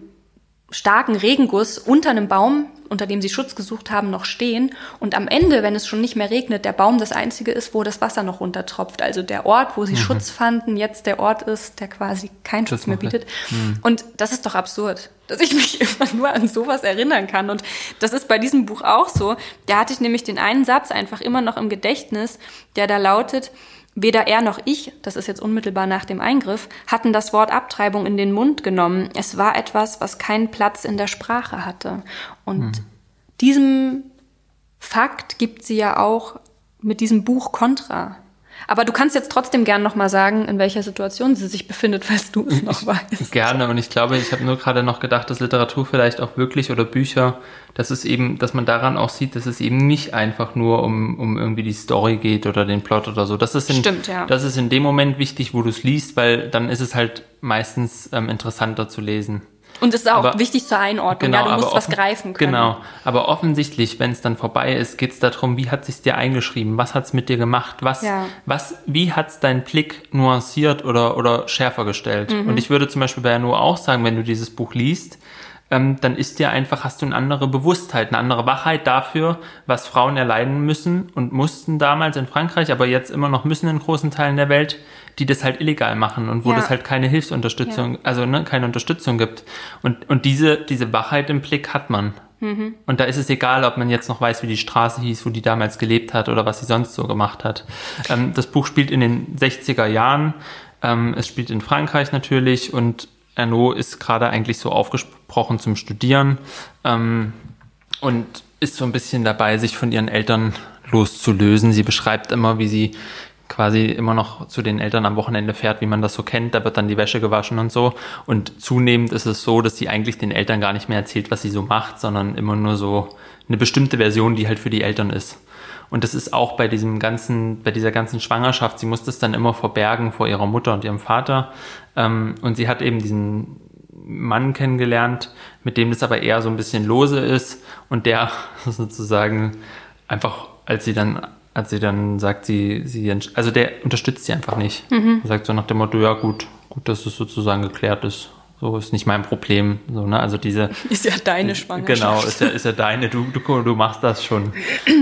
starken Regenguss unter einem Baum, unter dem sie Schutz gesucht haben, noch stehen. Und am Ende, wenn es schon nicht mehr regnet, der Baum das einzige ist, wo das Wasser noch runtertropft. Also der Ort, wo sie mhm. Schutz fanden, jetzt der Ort ist, der quasi keinen Schutz mehr bietet. Mhm. Und das ist doch absurd, dass ich mich immer nur an sowas erinnern kann. Und das ist bei diesem Buch auch so. Da hatte ich nämlich den einen Satz einfach immer noch im Gedächtnis, der da lautet, Weder er noch ich, das ist jetzt unmittelbar nach dem Eingriff, hatten das Wort Abtreibung in den Mund genommen. Es war etwas, was keinen Platz in der Sprache hatte. Und hm. diesem Fakt gibt sie ja auch mit diesem Buch Kontra. Aber du kannst jetzt trotzdem gern noch mal sagen, in welcher Situation sie sich befindet, falls du es noch weißt.
Gerne. Und ich glaube, ich habe nur gerade noch gedacht, dass Literatur vielleicht auch wirklich oder Bücher, dass es eben, dass man daran auch sieht, dass es eben nicht einfach nur um, um irgendwie die Story geht oder den Plot oder so. Das ist in,
Stimmt, ja.
Das ist in dem Moment wichtig, wo du es liest, weil dann ist es halt meistens ähm, interessanter zu lesen.
Und es ist auch aber, wichtig zur Einordnung. Genau, ja, du musst was greifen können.
Genau. Aber offensichtlich, wenn es dann vorbei ist, geht es darum, wie hat sich dir eingeschrieben? Was hat es mit dir gemacht? Was, ja. was, wie hat es deinen Blick nuanciert oder, oder schärfer gestellt? Mhm. Und ich würde zum Beispiel bei Janu auch sagen, wenn du dieses Buch liest, ähm, dann ist dir einfach, hast du eine andere Bewusstheit, eine andere Wachheit dafür, was Frauen erleiden müssen und mussten damals in Frankreich, aber jetzt immer noch müssen in großen Teilen der Welt, die das halt illegal machen und wo ja. das halt keine Hilfsunterstützung, ja. also ne, keine Unterstützung gibt. Und, und diese, diese Wachheit im Blick hat man. Mhm. Und da ist es egal, ob man jetzt noch weiß, wie die Straße hieß, wo die damals gelebt hat oder was sie sonst so gemacht hat. Ähm, das Buch spielt in den 60er Jahren. Ähm, es spielt in Frankreich natürlich und Erno ist gerade eigentlich so aufgesprochen zum Studieren ähm, und ist so ein bisschen dabei, sich von ihren Eltern loszulösen. Sie beschreibt immer, wie sie quasi immer noch zu den Eltern am Wochenende fährt, wie man das so kennt. Da wird dann die Wäsche gewaschen und so. Und zunehmend ist es so, dass sie eigentlich den Eltern gar nicht mehr erzählt, was sie so macht, sondern immer nur so eine bestimmte Version, die halt für die Eltern ist. Und das ist auch bei diesem ganzen, bei dieser ganzen Schwangerschaft, sie muss das dann immer verbergen vor ihrer Mutter und ihrem Vater. Ähm, und sie hat eben diesen Mann kennengelernt, mit dem das aber eher so ein bisschen lose ist und der sozusagen einfach, als sie dann, als sie dann sagt, sie, sie, also der unterstützt sie einfach nicht. Mhm. Sagt so nach dem Motto, ja gut, gut, dass es sozusagen geklärt ist. So ist nicht mein Problem. So, ne? Also diese
ist ja deine Schwangerschaft.
Genau, ist ja, ist ja deine, du, du, du machst das schon.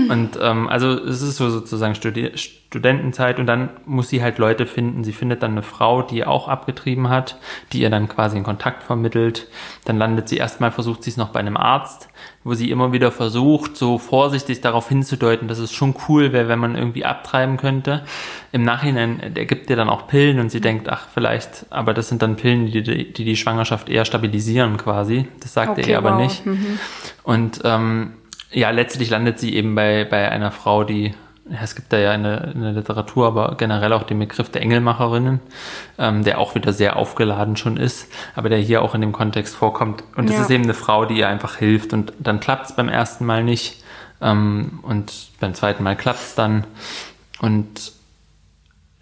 Und ähm, also es ist so sozusagen Studi Studentenzeit und dann muss sie halt Leute finden. Sie findet dann eine Frau, die auch abgetrieben hat, die ihr dann quasi einen Kontakt vermittelt. Dann landet sie erstmal, versucht sie es noch bei einem Arzt, wo sie immer wieder versucht, so vorsichtig darauf hinzudeuten, dass es schon cool wäre, wenn man irgendwie abtreiben könnte. Im Nachhinein, der gibt ihr dann auch Pillen und sie denkt, ach, vielleicht, aber das sind dann Pillen, die die, die, die Schwangerschaft eher stabilisieren quasi. Das sagt okay, er ihr aber wow. nicht. Mhm. Und ähm, ja, letztlich landet sie eben bei, bei einer Frau, die ja, es gibt da ja in der, in der Literatur, aber generell auch den Begriff der Engelmacherinnen, ähm, der auch wieder sehr aufgeladen schon ist, aber der hier auch in dem Kontext vorkommt. Und es ja. ist eben eine Frau, die ihr einfach hilft. Und dann klappt es beim ersten Mal nicht. Ähm, und beim zweiten Mal klappt es dann. Und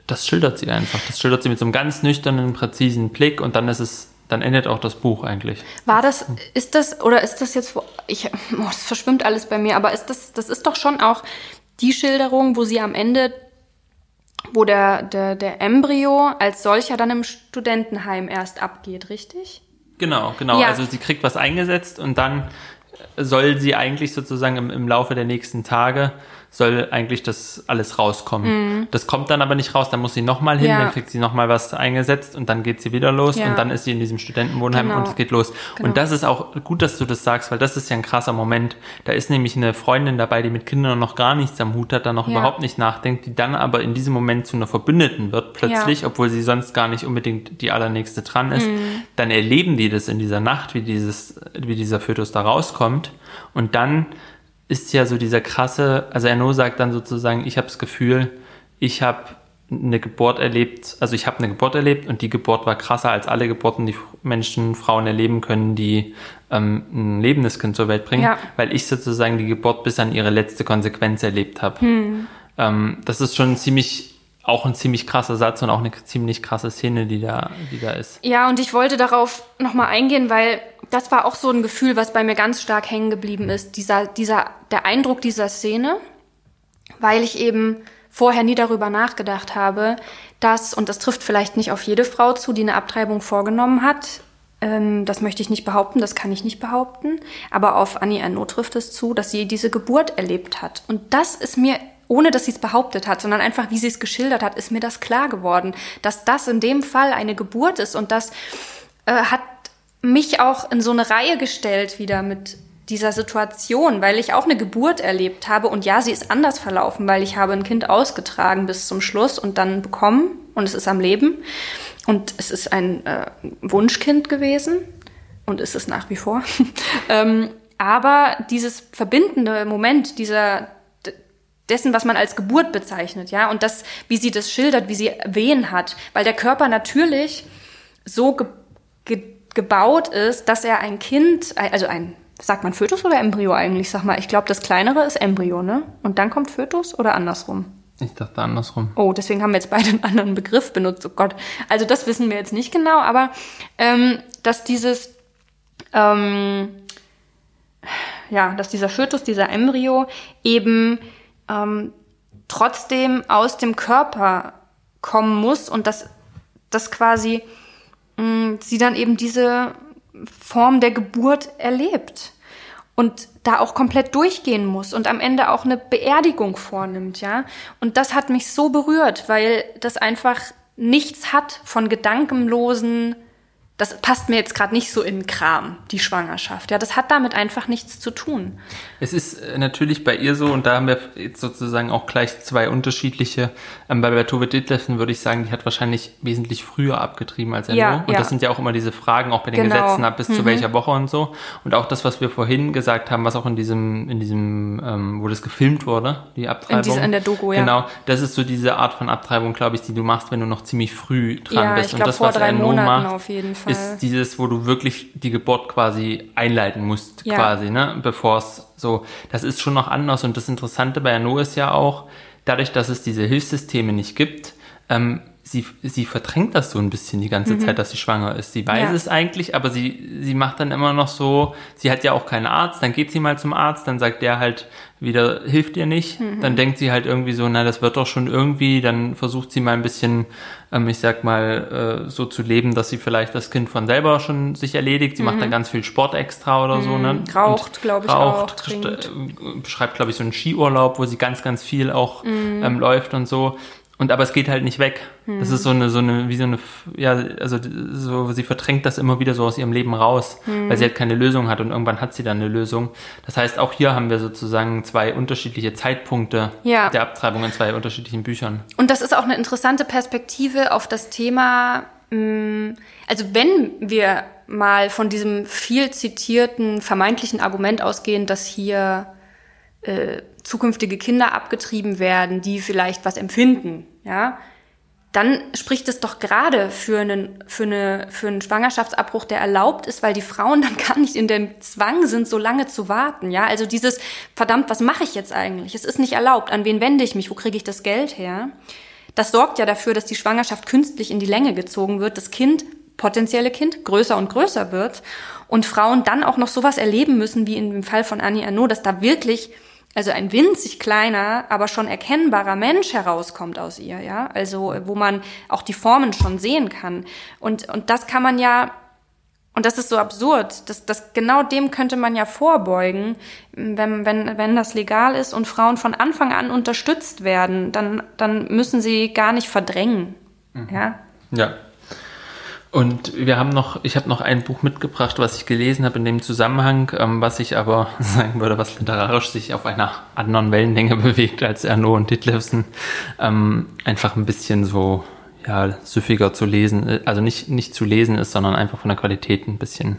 das schildert sie einfach. Das schildert sie mit so einem ganz nüchternen, präzisen Blick und dann ist es dann endet auch das Buch eigentlich.
War das, ist das, oder ist das jetzt, ich, oh, das verschwimmt alles bei mir, aber ist das, das ist doch schon auch die Schilderung, wo sie am Ende, wo der, der, der Embryo als solcher dann im Studentenheim erst abgeht, richtig?
Genau, genau. Ja. Also sie kriegt was eingesetzt und dann soll sie eigentlich sozusagen im, im Laufe der nächsten Tage soll eigentlich das alles rauskommen. Mhm. Das kommt dann aber nicht raus, dann muss sie nochmal hin, ja. dann kriegt sie nochmal was eingesetzt und dann geht sie wieder los ja. und dann ist sie in diesem Studentenwohnheim genau. und es geht los. Genau. Und das ist auch gut, dass du das sagst, weil das ist ja ein krasser Moment. Da ist nämlich eine Freundin dabei, die mit Kindern noch gar nichts am Hut hat, da noch ja. überhaupt nicht nachdenkt, die dann aber in diesem Moment zu einer Verbündeten wird plötzlich, obwohl sie sonst gar nicht unbedingt die allernächste dran ist. Mhm. Dann erleben die das in dieser Nacht, wie dieses, wie dieser Fötus da rauskommt und dann ist ja so dieser krasse, also Erno sagt dann sozusagen, ich habe das Gefühl, ich habe eine Geburt erlebt, also ich habe eine Geburt erlebt und die Geburt war krasser als alle Geburten, die Menschen, Frauen erleben können, die ähm, ein lebendes Kind zur Welt bringen, ja. weil ich sozusagen die Geburt bis an ihre letzte Konsequenz erlebt habe. Hm. Ähm, das ist schon ziemlich auch ein ziemlich krasser Satz und auch eine ziemlich krasse Szene, die da, die da ist.
Ja, und ich wollte darauf nochmal eingehen, weil das war auch so ein Gefühl, was bei mir ganz stark hängen geblieben ist. Dieser, dieser, der Eindruck dieser Szene, weil ich eben vorher nie darüber nachgedacht habe, dass, und das trifft vielleicht nicht auf jede Frau zu, die eine Abtreibung vorgenommen hat, ähm, das möchte ich nicht behaupten, das kann ich nicht behaupten, aber auf Annie Erno trifft es zu, dass sie diese Geburt erlebt hat. Und das ist mir ohne dass sie es behauptet hat, sondern einfach, wie sie es geschildert hat, ist mir das klar geworden, dass das in dem Fall eine Geburt ist und das äh, hat mich auch in so eine Reihe gestellt wieder mit dieser Situation, weil ich auch eine Geburt erlebt habe und ja, sie ist anders verlaufen, weil ich habe ein Kind ausgetragen bis zum Schluss und dann bekommen und es ist am Leben und es ist ein äh, Wunschkind gewesen und ist es nach wie vor. ähm, aber dieses verbindende Moment dieser dessen, was man als Geburt bezeichnet, ja, und das, wie sie das schildert, wie sie Wehen hat, weil der Körper natürlich so ge ge gebaut ist, dass er ein Kind, also ein, sagt man Fötus oder Embryo eigentlich? Sag mal, ich glaube, das kleinere ist Embryo, ne? Und dann kommt Fötus oder andersrum?
Ich dachte andersrum.
Oh, deswegen haben wir jetzt beide einen anderen Begriff benutzt. Oh Gott. Also das wissen wir jetzt nicht genau, aber ähm, dass dieses ähm, ja, dass dieser Fötus, dieser Embryo eben ähm, trotzdem aus dem Körper kommen muss und dass das quasi mh, mm, sie dann eben diese Form der Geburt erlebt und da auch komplett durchgehen muss und am Ende auch eine Beerdigung vornimmt, ja. Und das hat mich so berührt, weil das einfach nichts hat von gedankenlosen das passt mir jetzt gerade nicht so in den Kram, die Schwangerschaft. Ja, das hat damit einfach nichts zu tun.
Es ist äh, natürlich bei ihr so, und da haben wir jetzt sozusagen auch gleich zwei unterschiedliche. Ähm, bei Tove Ditlevsen würde ich sagen, die hat wahrscheinlich wesentlich früher abgetrieben als er ja, Und ja. das sind ja auch immer diese Fragen, auch bei den genau. Gesetzen ab bis mhm. zu welcher Woche und so. Und auch das, was wir vorhin gesagt haben, was auch in diesem, in diesem, ähm, wo das gefilmt wurde, die Abtreibung. In,
diese, in der Doku,
ja. Genau, das ist so diese Art von Abtreibung, glaube ich, die du machst, wenn du noch ziemlich früh dran ja, bist. Ich
glaub, und das, vor was drei Monaten macht, auf jeden Fall
ist dieses, wo du wirklich die Geburt quasi einleiten musst, ja. quasi, ne, bevor es so, das ist schon noch anders und das Interessante bei Erno ist ja auch, dadurch, dass es diese Hilfssysteme nicht gibt, ähm, sie, sie verdrängt das so ein bisschen die ganze mhm. Zeit, dass sie schwanger ist. Sie weiß ja. es eigentlich, aber sie, sie macht dann immer noch so, sie hat ja auch keinen Arzt, dann geht sie mal zum Arzt, dann sagt der halt wieder, hilft ihr nicht. Mhm. Dann denkt sie halt irgendwie so, na, das wird doch schon irgendwie, dann versucht sie mal ein bisschen, ähm, ich sag mal, äh, so zu leben, dass sie vielleicht das Kind von selber schon sich erledigt. Sie mhm. macht dann ganz viel Sport extra oder so, ne?
Mhm. Raucht, glaube ich, raucht, auch.
Äh, beschreibt, glaube ich, so einen Skiurlaub, wo sie ganz, ganz viel auch mhm. ähm, läuft und so. Und aber es geht halt nicht weg. Hm. Das ist so eine, so eine, wie so eine, ja, also so, sie verdrängt das immer wieder so aus ihrem Leben raus, hm. weil sie halt keine Lösung hat und irgendwann hat sie dann eine Lösung. Das heißt, auch hier haben wir sozusagen zwei unterschiedliche Zeitpunkte ja. der Abtreibung in zwei unterschiedlichen Büchern.
Und das ist auch eine interessante Perspektive auf das Thema, mm, also wenn wir mal von diesem viel zitierten vermeintlichen Argument ausgehen, dass hier äh, zukünftige Kinder abgetrieben werden, die vielleicht was empfinden, ja, dann spricht es doch gerade für einen, für, eine, für einen Schwangerschaftsabbruch, der erlaubt ist, weil die Frauen dann gar nicht in dem Zwang sind, so lange zu warten. Ja, also dieses, verdammt, was mache ich jetzt eigentlich? Es ist nicht erlaubt. An wen wende ich mich? Wo kriege ich das Geld her? Das sorgt ja dafür, dass die Schwangerschaft künstlich in die Länge gezogen wird, das Kind, potenzielle Kind, größer und größer wird und Frauen dann auch noch sowas erleben müssen, wie in dem Fall von Annie Arnaud, dass da wirklich also ein winzig kleiner, aber schon erkennbarer Mensch herauskommt aus ihr, ja, also wo man auch die Formen schon sehen kann. Und, und das kann man ja, und das ist so absurd, das, das, genau dem könnte man ja vorbeugen, wenn, wenn, wenn das legal ist und Frauen von Anfang an unterstützt werden, dann, dann müssen sie gar nicht verdrängen, mhm. ja.
Ja, und wir haben noch, ich habe noch ein Buch mitgebracht, was ich gelesen habe in dem Zusammenhang, ähm, was ich aber sagen würde, was literarisch sich auf einer anderen Wellenlänge bewegt als Erno und Ditlevsen. Ähm, einfach ein bisschen so, ja, süffiger zu lesen, äh, also nicht, nicht zu lesen ist, sondern einfach von der Qualität ein bisschen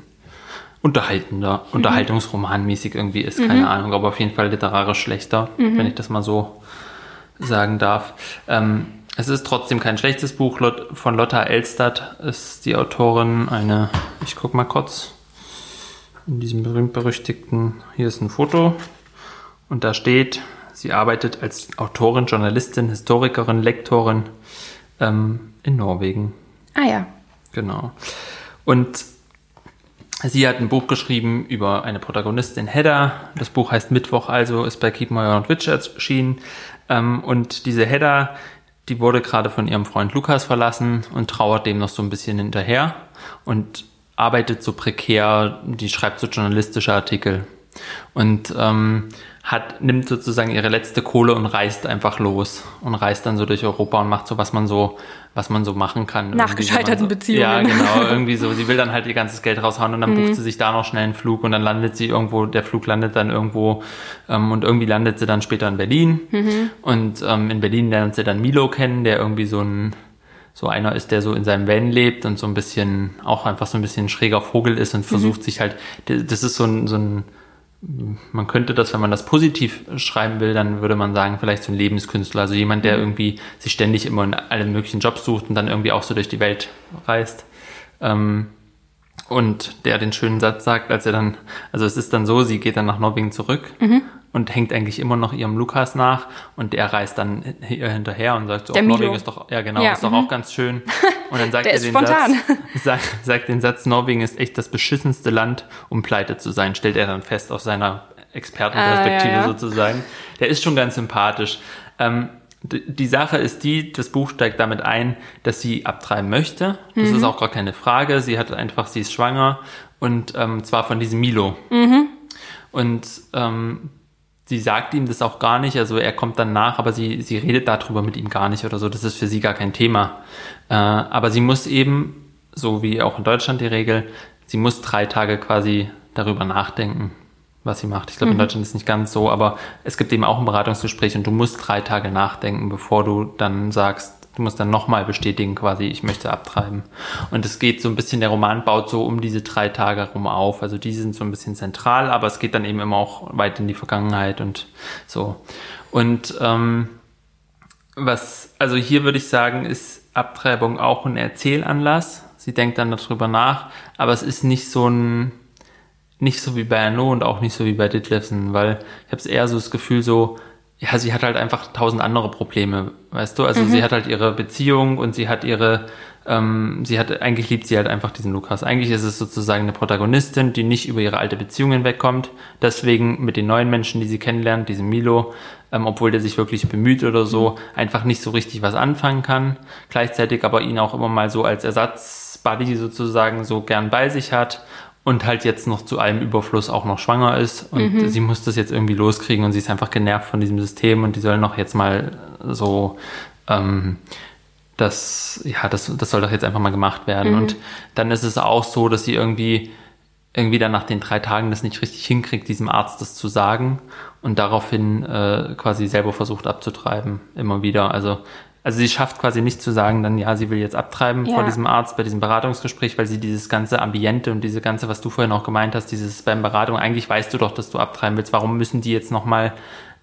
unterhaltender, mhm. unterhaltungsromanmäßig irgendwie ist, mhm. keine Ahnung, aber auf jeden Fall literarisch schlechter, mhm. wenn ich das mal so sagen darf. Ähm, es ist trotzdem kein schlechtes Buch. Von Lotta Elstadt ist die Autorin eine, ich guck mal kurz, in diesem berühmt-berüchtigten, hier ist ein Foto und da steht, sie arbeitet als Autorin, Journalistin, Historikerin, Lektorin ähm, in Norwegen.
Ah ja.
Genau. Und sie hat ein Buch geschrieben über eine Protagonistin Hedda. Das Buch heißt Mittwoch, also ist bei Kiepenheuer und Witsch erschienen. Ähm, und diese Hedda die wurde gerade von ihrem Freund Lukas verlassen und trauert dem noch so ein bisschen hinterher und arbeitet so prekär, die schreibt so journalistische Artikel. Und ähm, hat, nimmt sozusagen ihre letzte Kohle und reist einfach los und reist dann so durch Europa und macht so, was man so was man so machen kann.
Nach gescheiterten
so,
Beziehungen.
Ja, genau, irgendwie so. Sie will dann halt ihr ganzes Geld raushauen und dann mhm. bucht sie sich da noch schnell einen Flug und dann landet sie irgendwo, der Flug landet dann irgendwo ähm, und irgendwie landet sie dann später in Berlin. Mhm. Und ähm, in Berlin lernt sie dann Milo kennen, der irgendwie so ein so einer ist, der so in seinem Van lebt und so ein bisschen, auch einfach so ein bisschen schräger Vogel ist und mhm. versucht mhm. sich halt, das ist so ein, so ein man könnte das, wenn man das positiv schreiben will, dann würde man sagen, vielleicht so ein Lebenskünstler, also jemand, der mhm. irgendwie sich ständig immer in allen möglichen Jobs sucht und dann irgendwie auch so durch die Welt reist. Ähm, und der den schönen Satz sagt, als er dann, also es ist dann so, sie geht dann nach Norwegen zurück mhm. Und hängt eigentlich immer noch ihrem Lukas nach und der reist dann hinterher und sagt so, oh, Norwegen ist doch, ja genau, ja, ist doch auch mhm. ganz schön. Und dann sagt er den spontan. Satz, sagt, sagt den Satz, Norwegen ist echt das beschissenste Land, um pleite zu sein, stellt er dann fest aus seiner Expertenperspektive ah, ja, ja. sozusagen. Der ist schon ganz sympathisch. Ähm, die Sache ist die, das Buch steigt damit ein, dass sie abtreiben möchte. Das mhm. ist auch gar keine Frage. Sie hat einfach, sie ist schwanger und ähm, zwar von diesem Milo. Mhm. Und ähm, sie sagt ihm das auch gar nicht, also er kommt dann nach, aber sie, sie redet darüber mit ihm gar nicht oder so. Das ist für sie gar kein Thema. Äh, aber sie muss eben, so wie auch in Deutschland die Regel, sie muss drei Tage quasi darüber nachdenken was sie macht. Ich glaube, mhm. in Deutschland ist es nicht ganz so, aber es gibt eben auch ein Beratungsgespräch und du musst drei Tage nachdenken, bevor du dann sagst, du musst dann nochmal bestätigen, quasi, ich möchte abtreiben. Und es geht so ein bisschen, der Roman baut so um diese drei Tage rum auf. Also die sind so ein bisschen zentral, aber es geht dann eben immer auch weit in die Vergangenheit und so. Und ähm, was, also hier würde ich sagen, ist Abtreibung auch ein Erzählanlass. Sie denkt dann darüber nach, aber es ist nicht so ein nicht so wie bei Arnaud und auch nicht so wie bei Ditlevsen, weil ich habe eher so das Gefühl so, ja, sie hat halt einfach tausend andere Probleme, weißt du? Also mhm. sie hat halt ihre Beziehung und sie hat ihre, ähm, sie hat, eigentlich liebt sie halt einfach diesen Lukas. Eigentlich ist es sozusagen eine Protagonistin, die nicht über ihre alte Beziehung hinwegkommt. Deswegen mit den neuen Menschen, die sie kennenlernt, diesem Milo, ähm, obwohl der sich wirklich bemüht oder so, mhm. einfach nicht so richtig was anfangen kann. Gleichzeitig aber ihn auch immer mal so als Ersatzbuddy sozusagen so gern bei sich hat und halt jetzt noch zu allem Überfluss auch noch schwanger ist und mhm. sie muss das jetzt irgendwie loskriegen und sie ist einfach genervt von diesem System und die soll noch jetzt mal so ähm, das ja das das soll doch jetzt einfach mal gemacht werden mhm. und dann ist es auch so, dass sie irgendwie irgendwie dann nach den drei Tagen das nicht richtig hinkriegt, diesem Arzt das zu sagen und daraufhin äh, quasi selber versucht abzutreiben immer wieder. Also also sie schafft quasi nicht zu sagen, dann ja, sie will jetzt abtreiben ja. vor diesem Arzt bei diesem Beratungsgespräch, weil sie dieses ganze Ambiente und diese ganze, was du vorhin auch gemeint hast, dieses beim Beratung, eigentlich weißt du doch, dass du abtreiben willst. Warum müssen die jetzt nochmal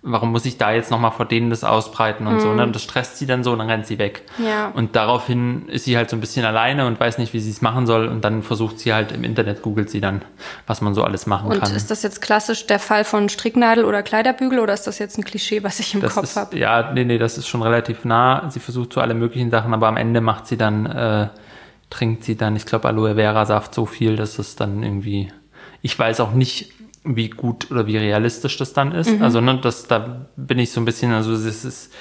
warum muss ich da jetzt nochmal vor denen das ausbreiten und mhm. so. Ne? Und das stresst sie dann so und dann rennt sie weg.
Ja.
Und daraufhin ist sie halt so ein bisschen alleine und weiß nicht, wie sie es machen soll. Und dann versucht sie halt im Internet, googelt sie dann, was man so alles machen
und
kann.
Und ist das jetzt klassisch der Fall von Stricknadel oder Kleiderbügel oder ist das jetzt ein Klischee, was ich im
das
Kopf habe?
Ja, nee, nee, das ist schon relativ nah. Sie versucht so alle möglichen Sachen, aber am Ende macht sie dann, äh, trinkt sie dann, ich glaube, Aloe Vera Saft so viel, dass es dann irgendwie, ich weiß auch nicht, wie gut oder wie realistisch das dann ist. Mhm. Also, ne, das, da bin ich so ein bisschen, also es ist,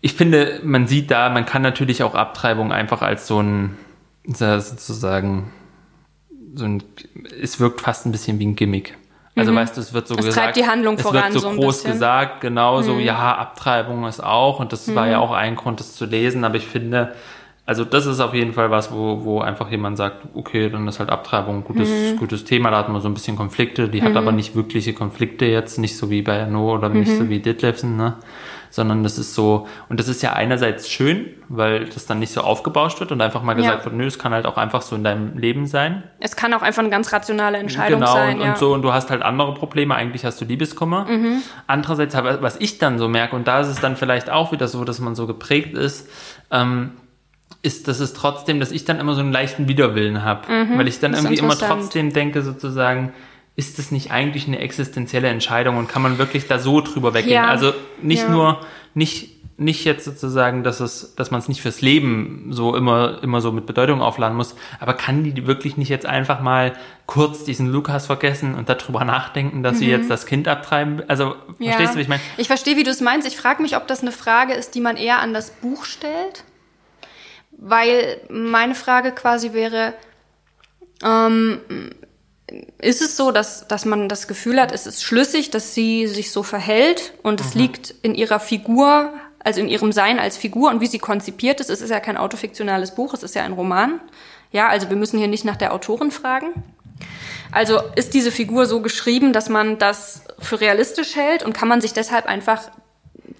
ich finde, man sieht da, man kann natürlich auch Abtreibung einfach als so ein, sozusagen, so ein, es wirkt fast ein bisschen wie ein Gimmick. Also mhm. weißt du, es wird so
es
gesagt,
die Handlung
es wird so, so groß gesagt, genau mhm. so, ja, Abtreibung ist auch, und das mhm. war ja mhm. auch ein Grund, das zu lesen, aber ich finde, also das ist auf jeden Fall was, wo, wo einfach jemand sagt, okay, dann ist halt Abtreibung ein gutes, mhm. gutes Thema, da hat man so ein bisschen Konflikte, die mhm. hat aber nicht wirkliche Konflikte jetzt, nicht so wie bei No oder mhm. nicht so wie Ditlevsen, ne? sondern das ist so, und das ist ja einerseits schön, weil das dann nicht so aufgebauscht wird und einfach mal gesagt ja. wird, nö, es kann halt auch einfach so in deinem Leben sein.
Es kann auch einfach eine ganz rationale Entscheidung
genau,
sein.
Genau, und, ja. und so, und du hast halt andere Probleme, eigentlich hast du Liebeskummer. Mhm. Andererseits, was ich dann so merke, und da ist es dann vielleicht auch wieder so, dass man so geprägt ist, ähm, ist, dass es trotzdem, dass ich dann immer so einen leichten Widerwillen habe, mhm, weil ich dann irgendwie immer trotzdem denke, sozusagen, ist das nicht eigentlich eine existenzielle Entscheidung und kann man wirklich da so drüber weggehen? Ja, also nicht ja. nur, nicht, nicht jetzt sozusagen, dass es, dass man es nicht fürs Leben so immer, immer so mit Bedeutung aufladen muss, aber kann die wirklich nicht jetzt einfach mal kurz diesen Lukas vergessen und darüber nachdenken, dass mhm. sie jetzt das Kind abtreiben? Also, ja. verstehst du, wie ich meine?
Ich verstehe, wie du es meinst. Ich frage mich, ob das eine Frage ist, die man eher an das Buch stellt weil meine Frage quasi wäre, ähm, ist es so, dass, dass man das Gefühl hat, es ist schlüssig, dass sie sich so verhält und mhm. es liegt in ihrer Figur, also in ihrem Sein als Figur und wie sie konzipiert ist. Es ist ja kein autofiktionales Buch, es ist ja ein Roman. Ja, also wir müssen hier nicht nach der Autorin fragen. Also ist diese Figur so geschrieben, dass man das für realistisch hält und kann man sich deshalb einfach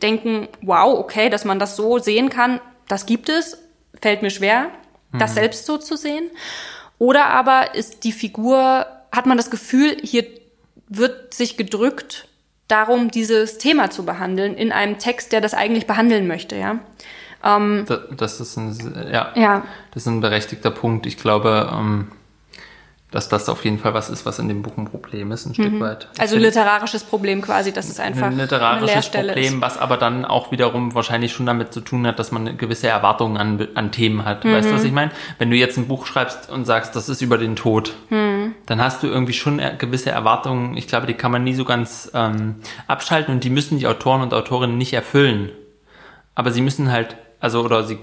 denken, wow, okay, dass man das so sehen kann, das gibt es fällt mir schwer, das mhm. selbst so zu sehen. Oder aber ist die Figur, hat man das Gefühl, hier wird sich gedrückt darum, dieses Thema zu behandeln in einem Text, der das eigentlich behandeln möchte, ja.
Ähm, das, das, ist ein, ja, ja, das ist ein berechtigter Punkt. Ich glaube, ähm, dass das auf jeden Fall was ist, was in dem Buch ein Problem ist, ein Stück mhm. weit.
Ich also literarisches Problem quasi, das ist einfach
ein literarisches Problem, ist. was aber dann auch wiederum wahrscheinlich schon damit zu tun hat, dass man gewisse Erwartungen an, an Themen hat. Mhm. Weißt du, was ich meine? Wenn du jetzt ein Buch schreibst und sagst, das ist über den Tod, mhm. dann hast du irgendwie schon gewisse Erwartungen. Ich glaube, die kann man nie so ganz ähm, abschalten und die müssen die Autoren und Autorinnen nicht erfüllen. Aber sie müssen halt, also oder sie,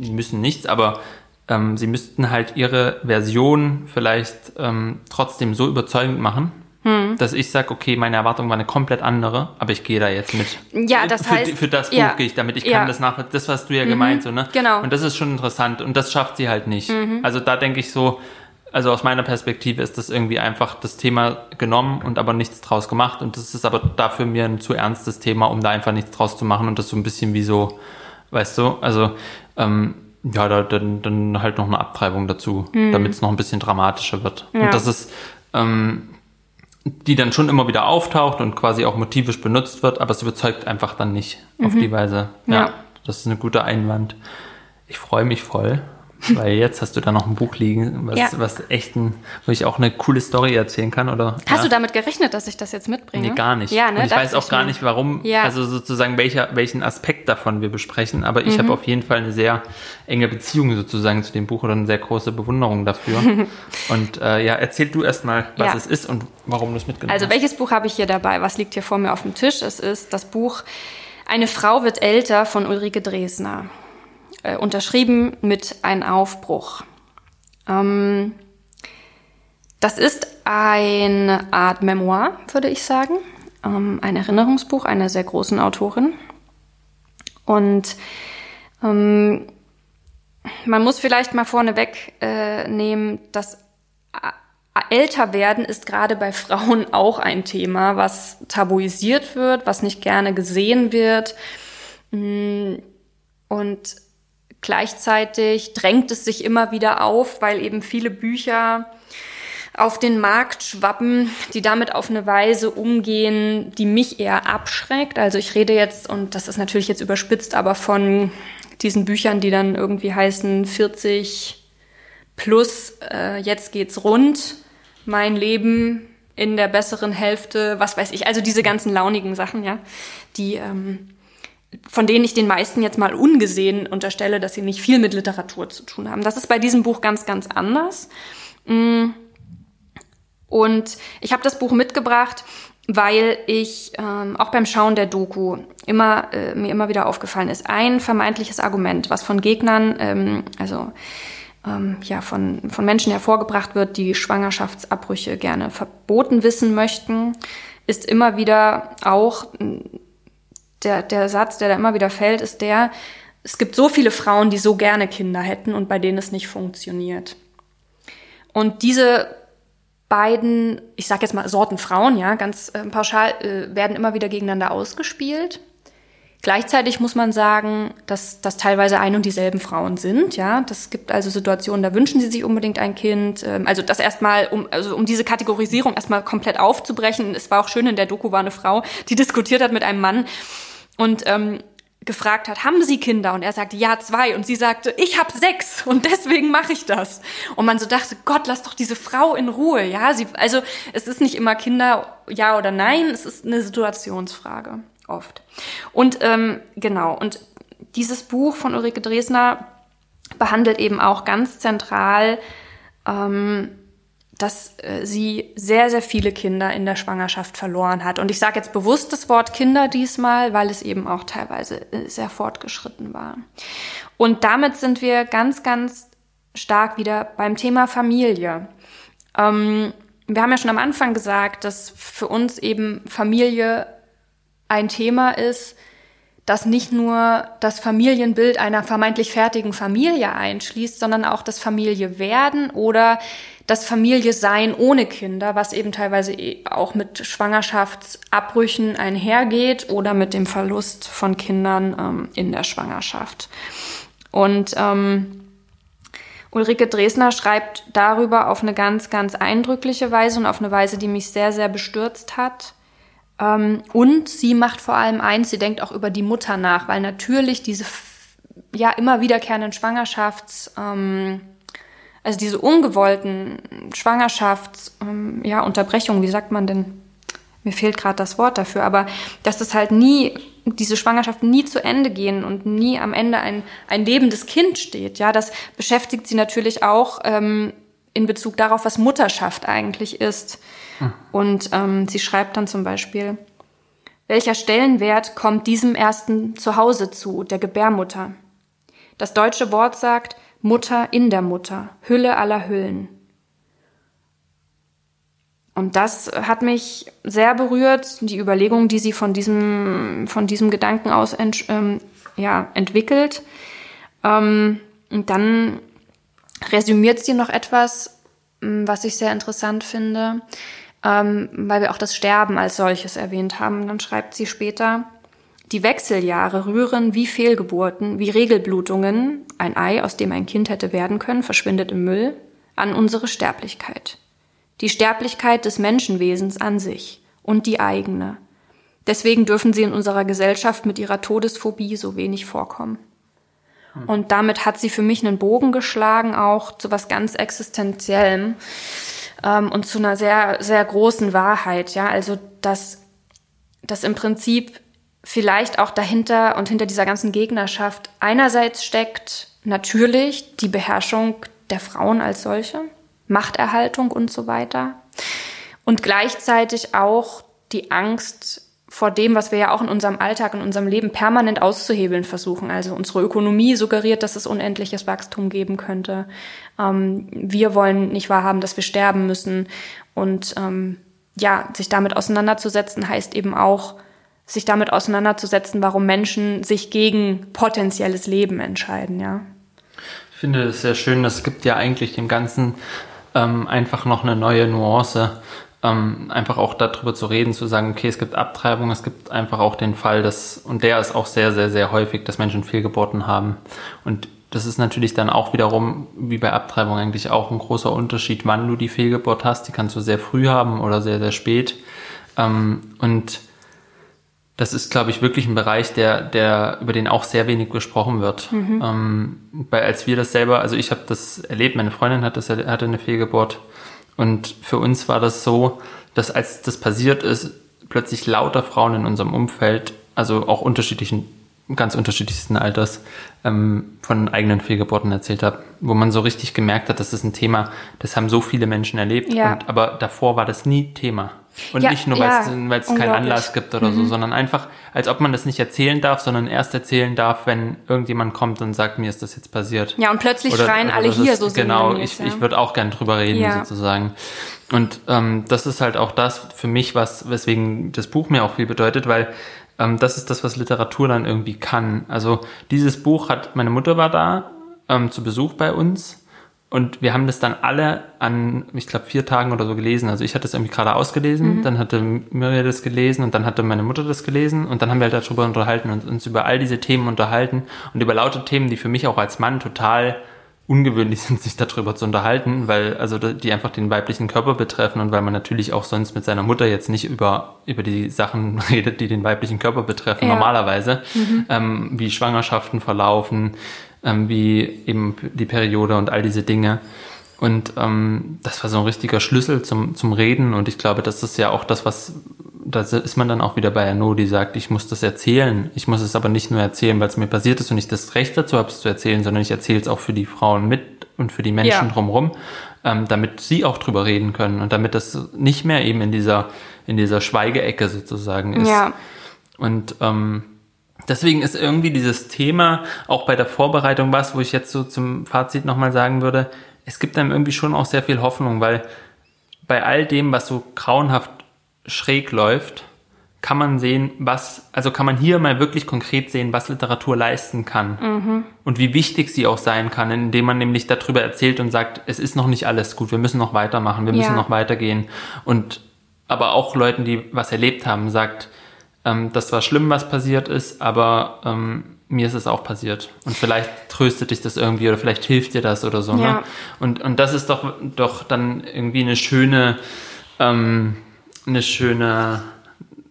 sie müssen nichts, aber ähm, sie müssten halt ihre Version vielleicht ähm, trotzdem so überzeugend machen, hm. dass ich sage, okay, meine Erwartung war eine komplett andere, aber ich gehe da jetzt mit.
Ja, das
für,
heißt,
für das Buch ja, gehe ich damit. Ich ja. kann das nach, das hast du ja mhm, gemeint, so ne?
Genau.
Und das ist schon interessant und das schafft sie halt nicht. Mhm. Also da denke ich so, also aus meiner Perspektive ist das irgendwie einfach das Thema genommen und aber nichts draus gemacht und das ist aber dafür mir ein zu ernstes Thema, um da einfach nichts draus zu machen und das so ein bisschen wie so, weißt du, also ähm, ja, da, dann, dann halt noch eine Abtreibung dazu, mhm. damit es noch ein bisschen dramatischer wird. Ja. Und das ist, ähm, die dann schon immer wieder auftaucht und quasi auch motivisch benutzt wird, aber es überzeugt einfach dann nicht mhm. auf die Weise. Ja, ja, das ist eine gute Einwand. Ich freue mich voll. Weil jetzt hast du da noch ein Buch liegen, was,
Ja.
was echt ein, wo ich auch eine coole Story erzählen kann, oder?
Hast
ja.
du damit gerechnet, dass ich das jetzt mitbringe?
Nee, gar nicht.
Ja, ne?
Und ich
dachte
weiß auch gar
mir.
nicht, warum,
Ja.
also sozusagen welcher, welchen Aspekt davon wir besprechen. Aber ich habe auf jeden Fall eine sehr enge Beziehung sozusagen zu dem Buch oder eine sehr große Bewunderung dafür. und äh, ja, erzähl du erstmal, was
Ja.
es ist und warum du es mitgenommen
Also
hast.
welches Buch habe ich hier dabei? Was liegt hier vor mir auf dem Tisch? Es ist das Buch Eine Frau wird älter von Ulrike Dresner. Äh, unterschrieben mit Ein Aufbruch. Ähm, das ist eine Art Memoir, würde ich sagen. Ähm, ein Erinnerungsbuch einer sehr großen Autorin. Und ähm, man muss vielleicht mal vorneweg äh, nehmen, dass älter werden ist gerade bei Frauen auch ein Thema, was tabuisiert wird, was nicht gerne gesehen wird. Mm, Und gleichzeitig drängt es sich immer wieder auf, weil eben viele Bücher auf den Markt schwappen, die damit auf eine Weise umgehen, die mich eher abschreckt. Also ich rede jetzt, und das ist natürlich jetzt überspitzt, aber von diesen Büchern, die dann irgendwie heißen 40 plus, äh, jetzt geht's rund, mein Leben in der besseren Hälfte, was weiß ich, also diese ganzen launigen Sachen, ja, die, ähm, von denen ich den meisten jetzt mal ungesehen unterstelle, dass sie nicht viel mit Literatur zu tun haben. Das ist bei diesem Buch ganz, ganz anders. Mm. Und ich habe das Buch mitgebracht, weil ich ähm, auch beim Schauen der Doku immer äh, mir immer wieder aufgefallen ist, ein vermeintliches Argument, was von Gegnern, ähm, also ähm, ja von von Menschen hervorgebracht wird, die Schwangerschaftsabbrüche gerne verboten wissen möchten, ist immer wieder auch der der Satz, der da immer wieder fällt, ist der: Es gibt so viele Frauen, die so gerne Kinder hätten und bei denen es nicht funktioniert. Und diese beiden, ich sage jetzt mal Sorten Frauen, ja, ganz äh, pauschal, äh, werden immer wieder gegeneinander ausgespielt. Gleichzeitig muss man sagen, dass das teilweise ein und dieselben Frauen sind, ja. Das gibt also Situationen, da wünschen sie sich unbedingt ein Kind. Ähm, also das erstmal, um, also um diese Kategorisierung erstmal komplett aufzubrechen. Es war auch schön, in der Doku war eine Frau, die diskutiert hat mit einem Mann und ähm, gefragt hat, haben Sie Kinder? Und er sagte, ja, zwei. Und sie sagte, ich habe sechs und deswegen mache ich das. Und man so dachte, Gott, lass doch diese Frau in Ruhe. Ja, sie, also es ist nicht immer Kinder, ja oder nein, es ist eine Situationsfrage oft. Und ähm, genau, und dieses Buch von Ulrike Dresner behandelt eben auch ganz zentral ähm, dass äh, sie sehr, sehr viele Kinder in der Schwangerschaft verloren hat. Und ich sage jetzt bewusst das Wort Kinder diesmal, weil es eben auch teilweise äh, sehr fortgeschritten war. Und damit sind wir ganz, ganz stark wieder beim Thema Familie. Ähm, wir haben ja schon am Anfang gesagt, dass für uns eben Familie ein Thema ist, das nicht nur das Familienbild einer vermeintlich fertigen Familie einschließt, sondern auch das Familie werden oder das Familie sein ohne Kinder, was eben teilweise eh auch mit Schwangerschaftsabbrüchen einhergeht oder mit dem Verlust von Kindern ähm, in der Schwangerschaft. Und ähm, Ulrike Dresner schreibt darüber auf eine ganz, ganz eindrückliche Weise und auf eine Weise, die mich sehr, sehr bestürzt hat. Ähm, und sie macht vor allem eins, sie denkt auch über die Mutter nach, weil natürlich diese ja immer wiederkehrenden Schwangerschafts, ähm, also diese ungewollten Schwangerschafts, ähm, ja, Unterbrechungen, wie sagt man denn? Mir fehlt gerade das Wort dafür, aber dass es halt nie, diese Schwangerschaften nie zu Ende gehen und nie am Ende ein, ein lebendes Kind steht. Ja, das beschäftigt sie natürlich auch ähm, in Bezug darauf, was Mutterschaft eigentlich ist. Und ähm, sie schreibt dann zum Beispiel, welcher Stellenwert kommt diesem ersten Zuhause zu, der Gebärmutter? Das deutsche Wort sagt Mutter in der Mutter, Hülle aller Hüllen. Und das hat mich sehr berührt, die Überlegung, die sie von diesem, von diesem Gedanken aus ent, ähm, ja, entwickelt. Ähm, und dann resümiert sie noch etwas, was ich sehr interessant finde, ähm, weil wir auch das Sterben als solches erwähnt haben. Dann schreibt sie später, die Wechseljahre rühren wie Fehlgeburten, wie Regelblutungen, ein Ei, aus dem ein Kind hätte werden können, verschwindet im Müll, an unsere Sterblichkeit. Die Sterblichkeit des Menschenwesens an sich und die eigene. Deswegen dürfen sie in unserer Gesellschaft mit ihrer Todesphobie so wenig vorkommen. Hm. Und damit hat sie für mich einen Bogen geschlagen, auch zu was ganz Existenziellem ähm, und zu einer sehr, sehr großen Wahrheit. Ja, also dass, dass im Prinzip vielleicht auch dahinter und hinter dieser ganzen Gegnerschaft einerseits steckt natürlich die Beherrschung der Frauen als solche, Machterhaltung und so weiter. Und gleichzeitig auch die Angst vor dem, was wir ja auch in unserem Alltag, in unserem Leben permanent auszuhebeln versuchen. Also unsere Ökonomie suggeriert, dass es unendliches Wachstum geben könnte. Ähm, wir wollen nicht wahrhaben, dass wir sterben müssen. Und ähm, ja, sich damit auseinanderzusetzen, heißt eben auch, sich damit auseinanderzusetzen, warum Menschen sich gegen potenzielles Leben entscheiden, ja.
Ich finde es sehr schön, es gibt ja eigentlich dem Ganzen ähm, einfach noch eine neue Nuance ähm, einfach auch darüber zu reden, zu sagen, okay, es gibt Abtreibung, es gibt einfach auch den Fall, dass, und der ist auch sehr, sehr, sehr häufig, dass Menschen Fehlgeburten haben. Und das ist natürlich dann auch wiederum, wie bei Abtreibung eigentlich auch ein großer Unterschied, wann du die Fehlgeburt hast. Die kannst du sehr früh haben oder sehr, sehr spät. Ähm, und das ist, glaube ich, wirklich ein Bereich, der, der, über den auch sehr wenig gesprochen wird. Mhm. Ähm, weil als wir das selber, also ich habe das erlebt, meine Freundin hat das, hatte eine Fehlgeburt und für uns war das so, dass als das passiert ist, plötzlich lauter Frauen in unserem Umfeld, also auch unterschiedlichen, ganz unterschiedlichsten Alters, ähm, von eigenen Fehlgeburten erzählt haben, wo man so richtig gemerkt hat, das ist ein Thema, das haben so viele Menschen erlebt, ja. und, aber davor war das nie Thema. Und ja, nicht nur, weil ja, es keinen Anlass gibt oder mhm. so, sondern einfach, als ob man das nicht erzählen darf, sondern erst erzählen darf, wenn irgendjemand kommt und sagt, mir ist das jetzt passiert.
Ja, und plötzlich oder, schreien oder alle hier ist, so
Genau, ich, ja. ich würde auch gern drüber reden, ja. sozusagen. Und ähm, das ist halt auch das für mich, was, weswegen das Buch mir auch viel bedeutet, weil ähm, das ist das, was Literatur dann irgendwie kann. Also dieses Buch hat, meine Mutter war da ähm, zu Besuch bei uns und wir haben das dann alle an, ich glaube, vier Tagen oder so gelesen. Also ich hatte es irgendwie gerade ausgelesen, mhm. dann hatte Miriam das gelesen und dann hatte meine Mutter das gelesen und dann haben wir halt darüber unterhalten und uns über all diese Themen unterhalten und über laute Themen, die für mich auch als Mann total ungewöhnlich sind, sich darüber zu unterhalten, weil also die einfach den weiblichen Körper betreffen und weil man natürlich auch sonst mit seiner Mutter jetzt nicht über über die Sachen redet, die den weiblichen Körper betreffen ja. normalerweise, mhm. ähm, wie Schwangerschaften verlaufen, ähm, wie eben die Periode und all diese Dinge. Und ähm, das war so ein richtiger Schlüssel zum, zum Reden. Und ich glaube, das ist ja auch das, was, da ist man dann auch wieder bei Arnaud, die sagt, ich muss das erzählen. Ich muss es aber nicht nur erzählen, weil es mir passiert ist und ich das Recht dazu habe, es zu erzählen, sondern ich erzähle es auch für die Frauen mit und für die Menschen ja. drumherum, ähm, damit sie auch drüber reden können und damit das nicht mehr eben in dieser, in dieser Schweigeecke sozusagen ist. Ja. Und ähm, Deswegen ist irgendwie dieses Thema auch bei der Vorbereitung was, wo ich jetzt so zum Fazit nochmal sagen würde, es gibt einem irgendwie schon auch sehr viel Hoffnung, weil bei all dem, was so grauenhaft schräg läuft, kann man sehen, was, also kann man hier mal wirklich konkret sehen, was Literatur leisten kann mhm. und wie wichtig sie auch sein kann, indem man nämlich darüber erzählt und sagt, es ist noch nicht alles gut, wir müssen noch weitermachen, wir müssen ja. noch weitergehen und aber auch Leuten, die was erlebt haben, sagt, ähm, das war schlimm, was passiert ist, aber ähm, mir ist es auch passiert. Und vielleicht tröstet dich das irgendwie oder vielleicht hilft dir das oder so. Ne? Ja. Ne? Und, und das ist doch, doch dann irgendwie eine schöne, ähm, eine schöne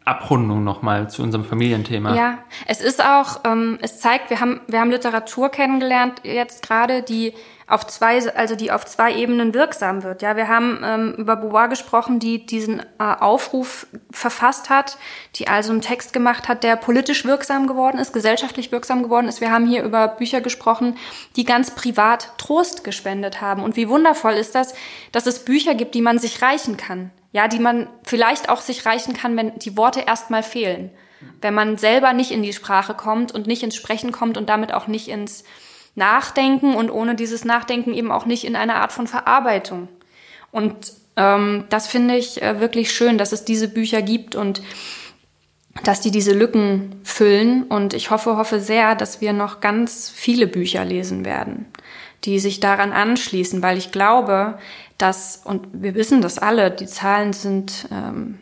Abrundung nochmal zu unserem Familienthema.
Ja, es ist auch, ähm, es zeigt, wir haben, wir haben Literatur kennengelernt jetzt gerade, die auf zwei, also die auf zwei Ebenen wirksam wird. Ja, wir haben ähm, über Beauvoir gesprochen, die diesen äh, Aufruf verfasst hat, die also einen Text gemacht hat, der politisch wirksam geworden ist, gesellschaftlich wirksam geworden ist. Wir haben hier über Bücher gesprochen, die ganz privat Trost gespendet haben. Und wie wundervoll ist das, dass es Bücher gibt, die man sich reichen kann. Ja, die man vielleicht auch sich reichen kann, wenn die Worte erstmal fehlen. Wenn man selber nicht in die Sprache kommt und nicht ins Sprechen kommt und damit auch nicht ins Nachdenken und ohne dieses Nachdenken eben auch nicht in einer Art von Verarbeitung. Und ähm, das finde ich äh, wirklich schön, dass es diese Bücher gibt und dass die diese Lücken füllen. Und ich hoffe, hoffe sehr, dass wir noch ganz viele Bücher lesen werden, die sich daran anschließen, weil ich glaube, dass, und wir wissen das alle, die Zahlen sind ähm,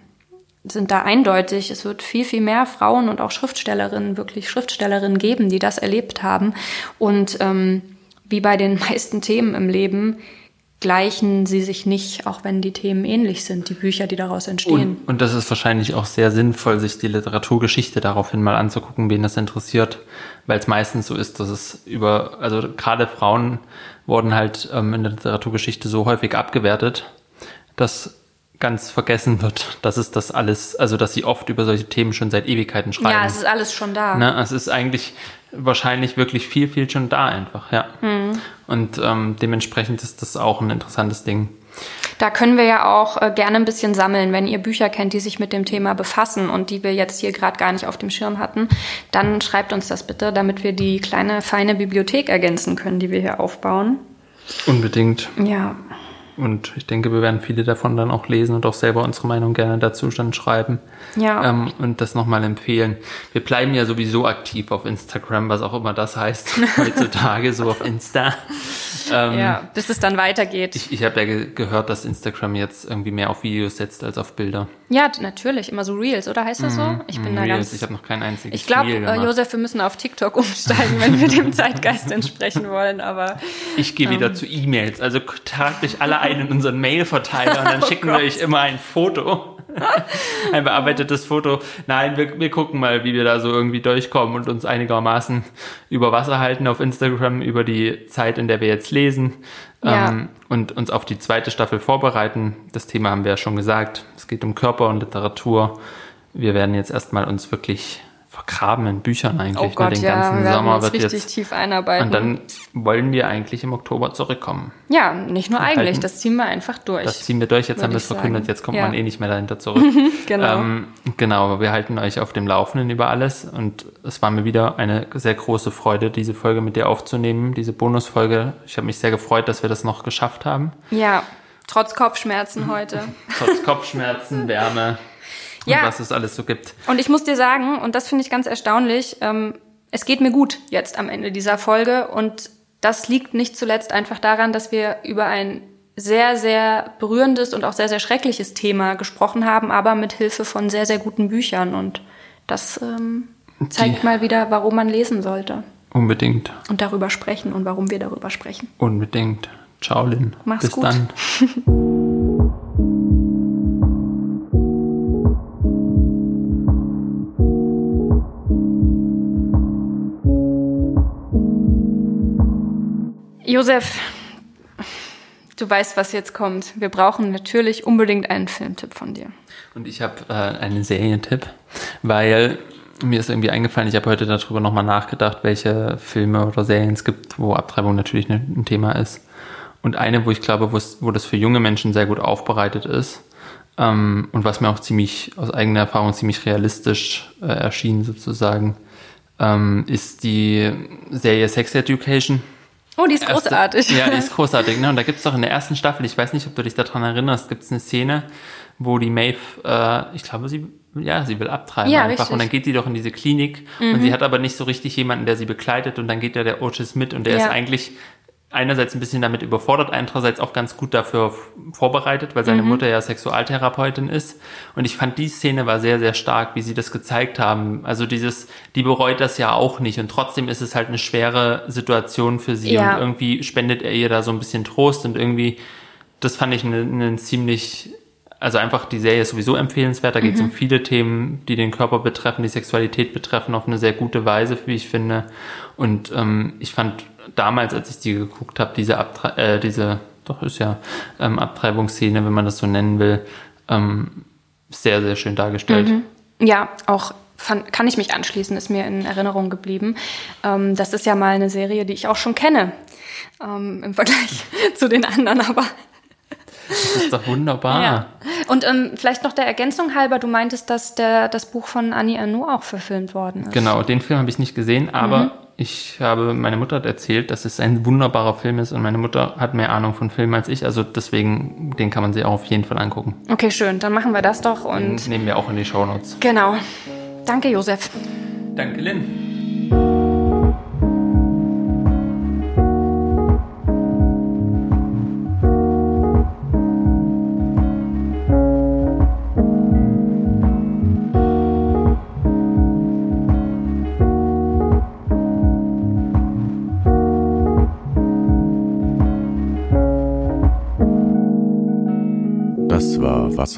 sind da eindeutig. Es wird viel, viel mehr Frauen und auch Schriftstellerinnen, wirklich Schriftstellerinnen geben, die das erlebt haben. Und ähm, wie bei den meisten Themen im Leben gleichen sie sich nicht, auch wenn die Themen ähnlich sind, die Bücher, die daraus entstehen.
Und, und das ist wahrscheinlich auch sehr sinnvoll, sich die Literaturgeschichte daraufhin mal anzugucken, wen das interessiert, weil es meistens so ist, dass es über, also gerade Frauen wurden halt ähm, in der Literaturgeschichte so häufig abgewertet, dass ganz vergessen wird, dass es das alles, also dass sie oft über solche Themen schon seit Ewigkeiten schreiben.
Ja, es ist alles schon da.
Ne? Es ist eigentlich wahrscheinlich wirklich viel, viel schon da einfach, ja.
Mhm.
Und ähm, dementsprechend ist das auch ein interessantes Ding.
Da können wir ja auch äh, gerne ein bisschen sammeln, wenn ihr Bücher kennt, die sich mit dem Thema befassen und die wir jetzt hier gerade gar nicht auf dem Schirm hatten, dann schreibt uns das bitte, damit wir die kleine feine Bibliothek ergänzen können, die wir hier aufbauen.
Unbedingt.
Ja.
Und ich denke, wir werden viele davon dann auch lesen und auch selber unsere Meinung gerne dazu dann schreiben.
Ja.
Ähm, und das nochmal empfehlen. Wir bleiben ja sowieso aktiv auf Instagram, was auch immer das heißt, heutzutage, so auf Insta.
Ähm, ja, bis es dann weitergeht.
Ich, ich habe ja ge gehört, dass Instagram jetzt irgendwie mehr auf Videos setzt als auf Bilder.
Ja, natürlich. Immer so Reels, oder heißt das so?
Mhm.
Ich bin da
Reels.
ganz.
Ich habe noch kein einziges
Ich glaube, äh. Josef, wir müssen auf TikTok umsteigen, wenn wir dem Zeitgeist entsprechen wollen. Aber
Ich gehe
Ähm.
wieder zu E-Mails. Also tragt euch alle ein in unseren Mail-Verteiler und dann
Oh
schicken wir
Gott.
euch immer ein Foto. ein bearbeitetes Foto. Nein, wir, wir gucken mal, wie wir da so irgendwie durchkommen und uns einigermaßen über Wasser halten auf Instagram, über die Zeit, in der wir jetzt lesen.
Ja.
Ähm, und uns auf die zweite Staffel vorbereiten. Das Thema haben wir ja schon gesagt. Es geht um Körper und Literatur. Wir werden jetzt erstmal uns wirklich vergraben in Büchern eigentlich.
oh
ne?
Gott,
Den
ja,
ganzen
wir
Sommer
uns
wird
richtig
jetzt
tief einarbeiten.
und dann wollen wir eigentlich im Oktober zurückkommen.
ja, nicht nur eigentlich,
halten-
das ziehen wir einfach durch.
Das ziehen wir durch, jetzt haben wir es verkündet, jetzt kommt
Ja.
man eh nicht mehr dahinter zurück.
Genau.
Ähm, genau, aber wir halten euch auf dem Laufenden über alles und es war mir wieder eine sehr große Freude, diese Folge mit dir aufzunehmen, diese Bonusfolge. Ich habe mich sehr gefreut, dass wir das noch geschafft haben.
ja, trotz Kopfschmerzen heute.
Trotz Kopfschmerzen, Wärme und
Ja.
was es alles so gibt.
Und ich muss dir sagen, und das finde ich ganz erstaunlich, ähm, es geht mir gut jetzt am Ende dieser Folge. Und das liegt nicht zuletzt einfach daran, dass wir über ein sehr, sehr berührendes und auch sehr, sehr schreckliches Thema gesprochen haben, aber mit Hilfe von sehr, sehr guten Büchern. Und das ähm, zeigt
Die-
mal wieder, warum man lesen sollte
Unbedingt,
und darüber sprechen und warum wir darüber sprechen.
unbedingt. Ciao, Lin.
Mach's
Bis
gut.
dann.
Josef, du weißt, was jetzt kommt. Wir brauchen natürlich unbedingt einen Filmtipp von dir.
Und ich habe äh, einen Serientipp, weil mir ist irgendwie eingefallen, ich habe heute darüber nochmal nachgedacht, welche Filme oder Serien es gibt, wo Abtreibung natürlich ne- ein Thema ist. Und eine, wo ich glaube, wo das für junge Menschen sehr gut aufbereitet ist ähm, und was mir auch ziemlich aus eigener Erfahrung ziemlich realistisch äh, erschien sozusagen, ähm, ist die Serie Sex Education.
Oh, die ist
Erste-
großartig.
Ja, die ist großartig. Ne? Und da gibt's doch in der ersten Staffel, ich weiß nicht, ob du dich daran erinnerst, gibt's eine Szene, wo die Maeve, äh, ich glaube, sie, ja, sie will abtreiben
Ja,
einfach.
richtig. Mhm.
Und dann geht die doch in diese Klinik und sie hat aber nicht so richtig jemanden, der sie begleitet. Und dann geht ja der Otis mit und der
Ja.
ist eigentlich einerseits ein bisschen damit überfordert, andererseits auch ganz gut dafür vorbereitet, weil
Mhm.
seine Mutter ja Sexualtherapeutin ist. Und ich fand, die Szene war sehr, sehr stark, wie sie das gezeigt haben. Also dieses, die bereut das ja auch nicht und trotzdem ist es halt eine schwere Situation für sie
Ja.
und irgendwie spendet er ihr da so ein bisschen Trost und irgendwie, das fand ich einen einen ziemlich, also einfach die Serie ist sowieso empfehlenswert. Da geht es um viele Themen, die den Körper betreffen, die Sexualität betreffen, auf eine sehr gute Weise, wie ich finde. Und ähm, ich fand damals, als ich die geguckt habe, diese Abtre äh, diese, doch ist ja ähm, Abtreibungsszene, wenn man das so nennen will, ähm, sehr, sehr schön dargestellt.
Ja, auch fand, kann ich mich anschließen, ist mir in Erinnerung geblieben. Ähm, das ist ja mal eine Serie, die ich auch schon kenne. Ähm, Im Vergleich zu den anderen, aber.
Das ist doch wunderbar.
Ja. Und ähm, vielleicht noch der Ergänzung halber, du meintest, dass der, das Buch von Annie Ernaux auch verfilmt worden ist.
Genau, den Film habe ich nicht gesehen, aber
Mhm.
ich habe, meine Mutter hat erzählt, dass es ein wunderbarer Film ist und meine Mutter hat mehr Ahnung von Filmen als ich, also deswegen, den kann man sich auch auf jeden Fall angucken.
Okay, schön, dann machen wir das doch und
Den nehmen wir auch in die Shownotes.
genau. Danke, Josef.
Danke, Lynn.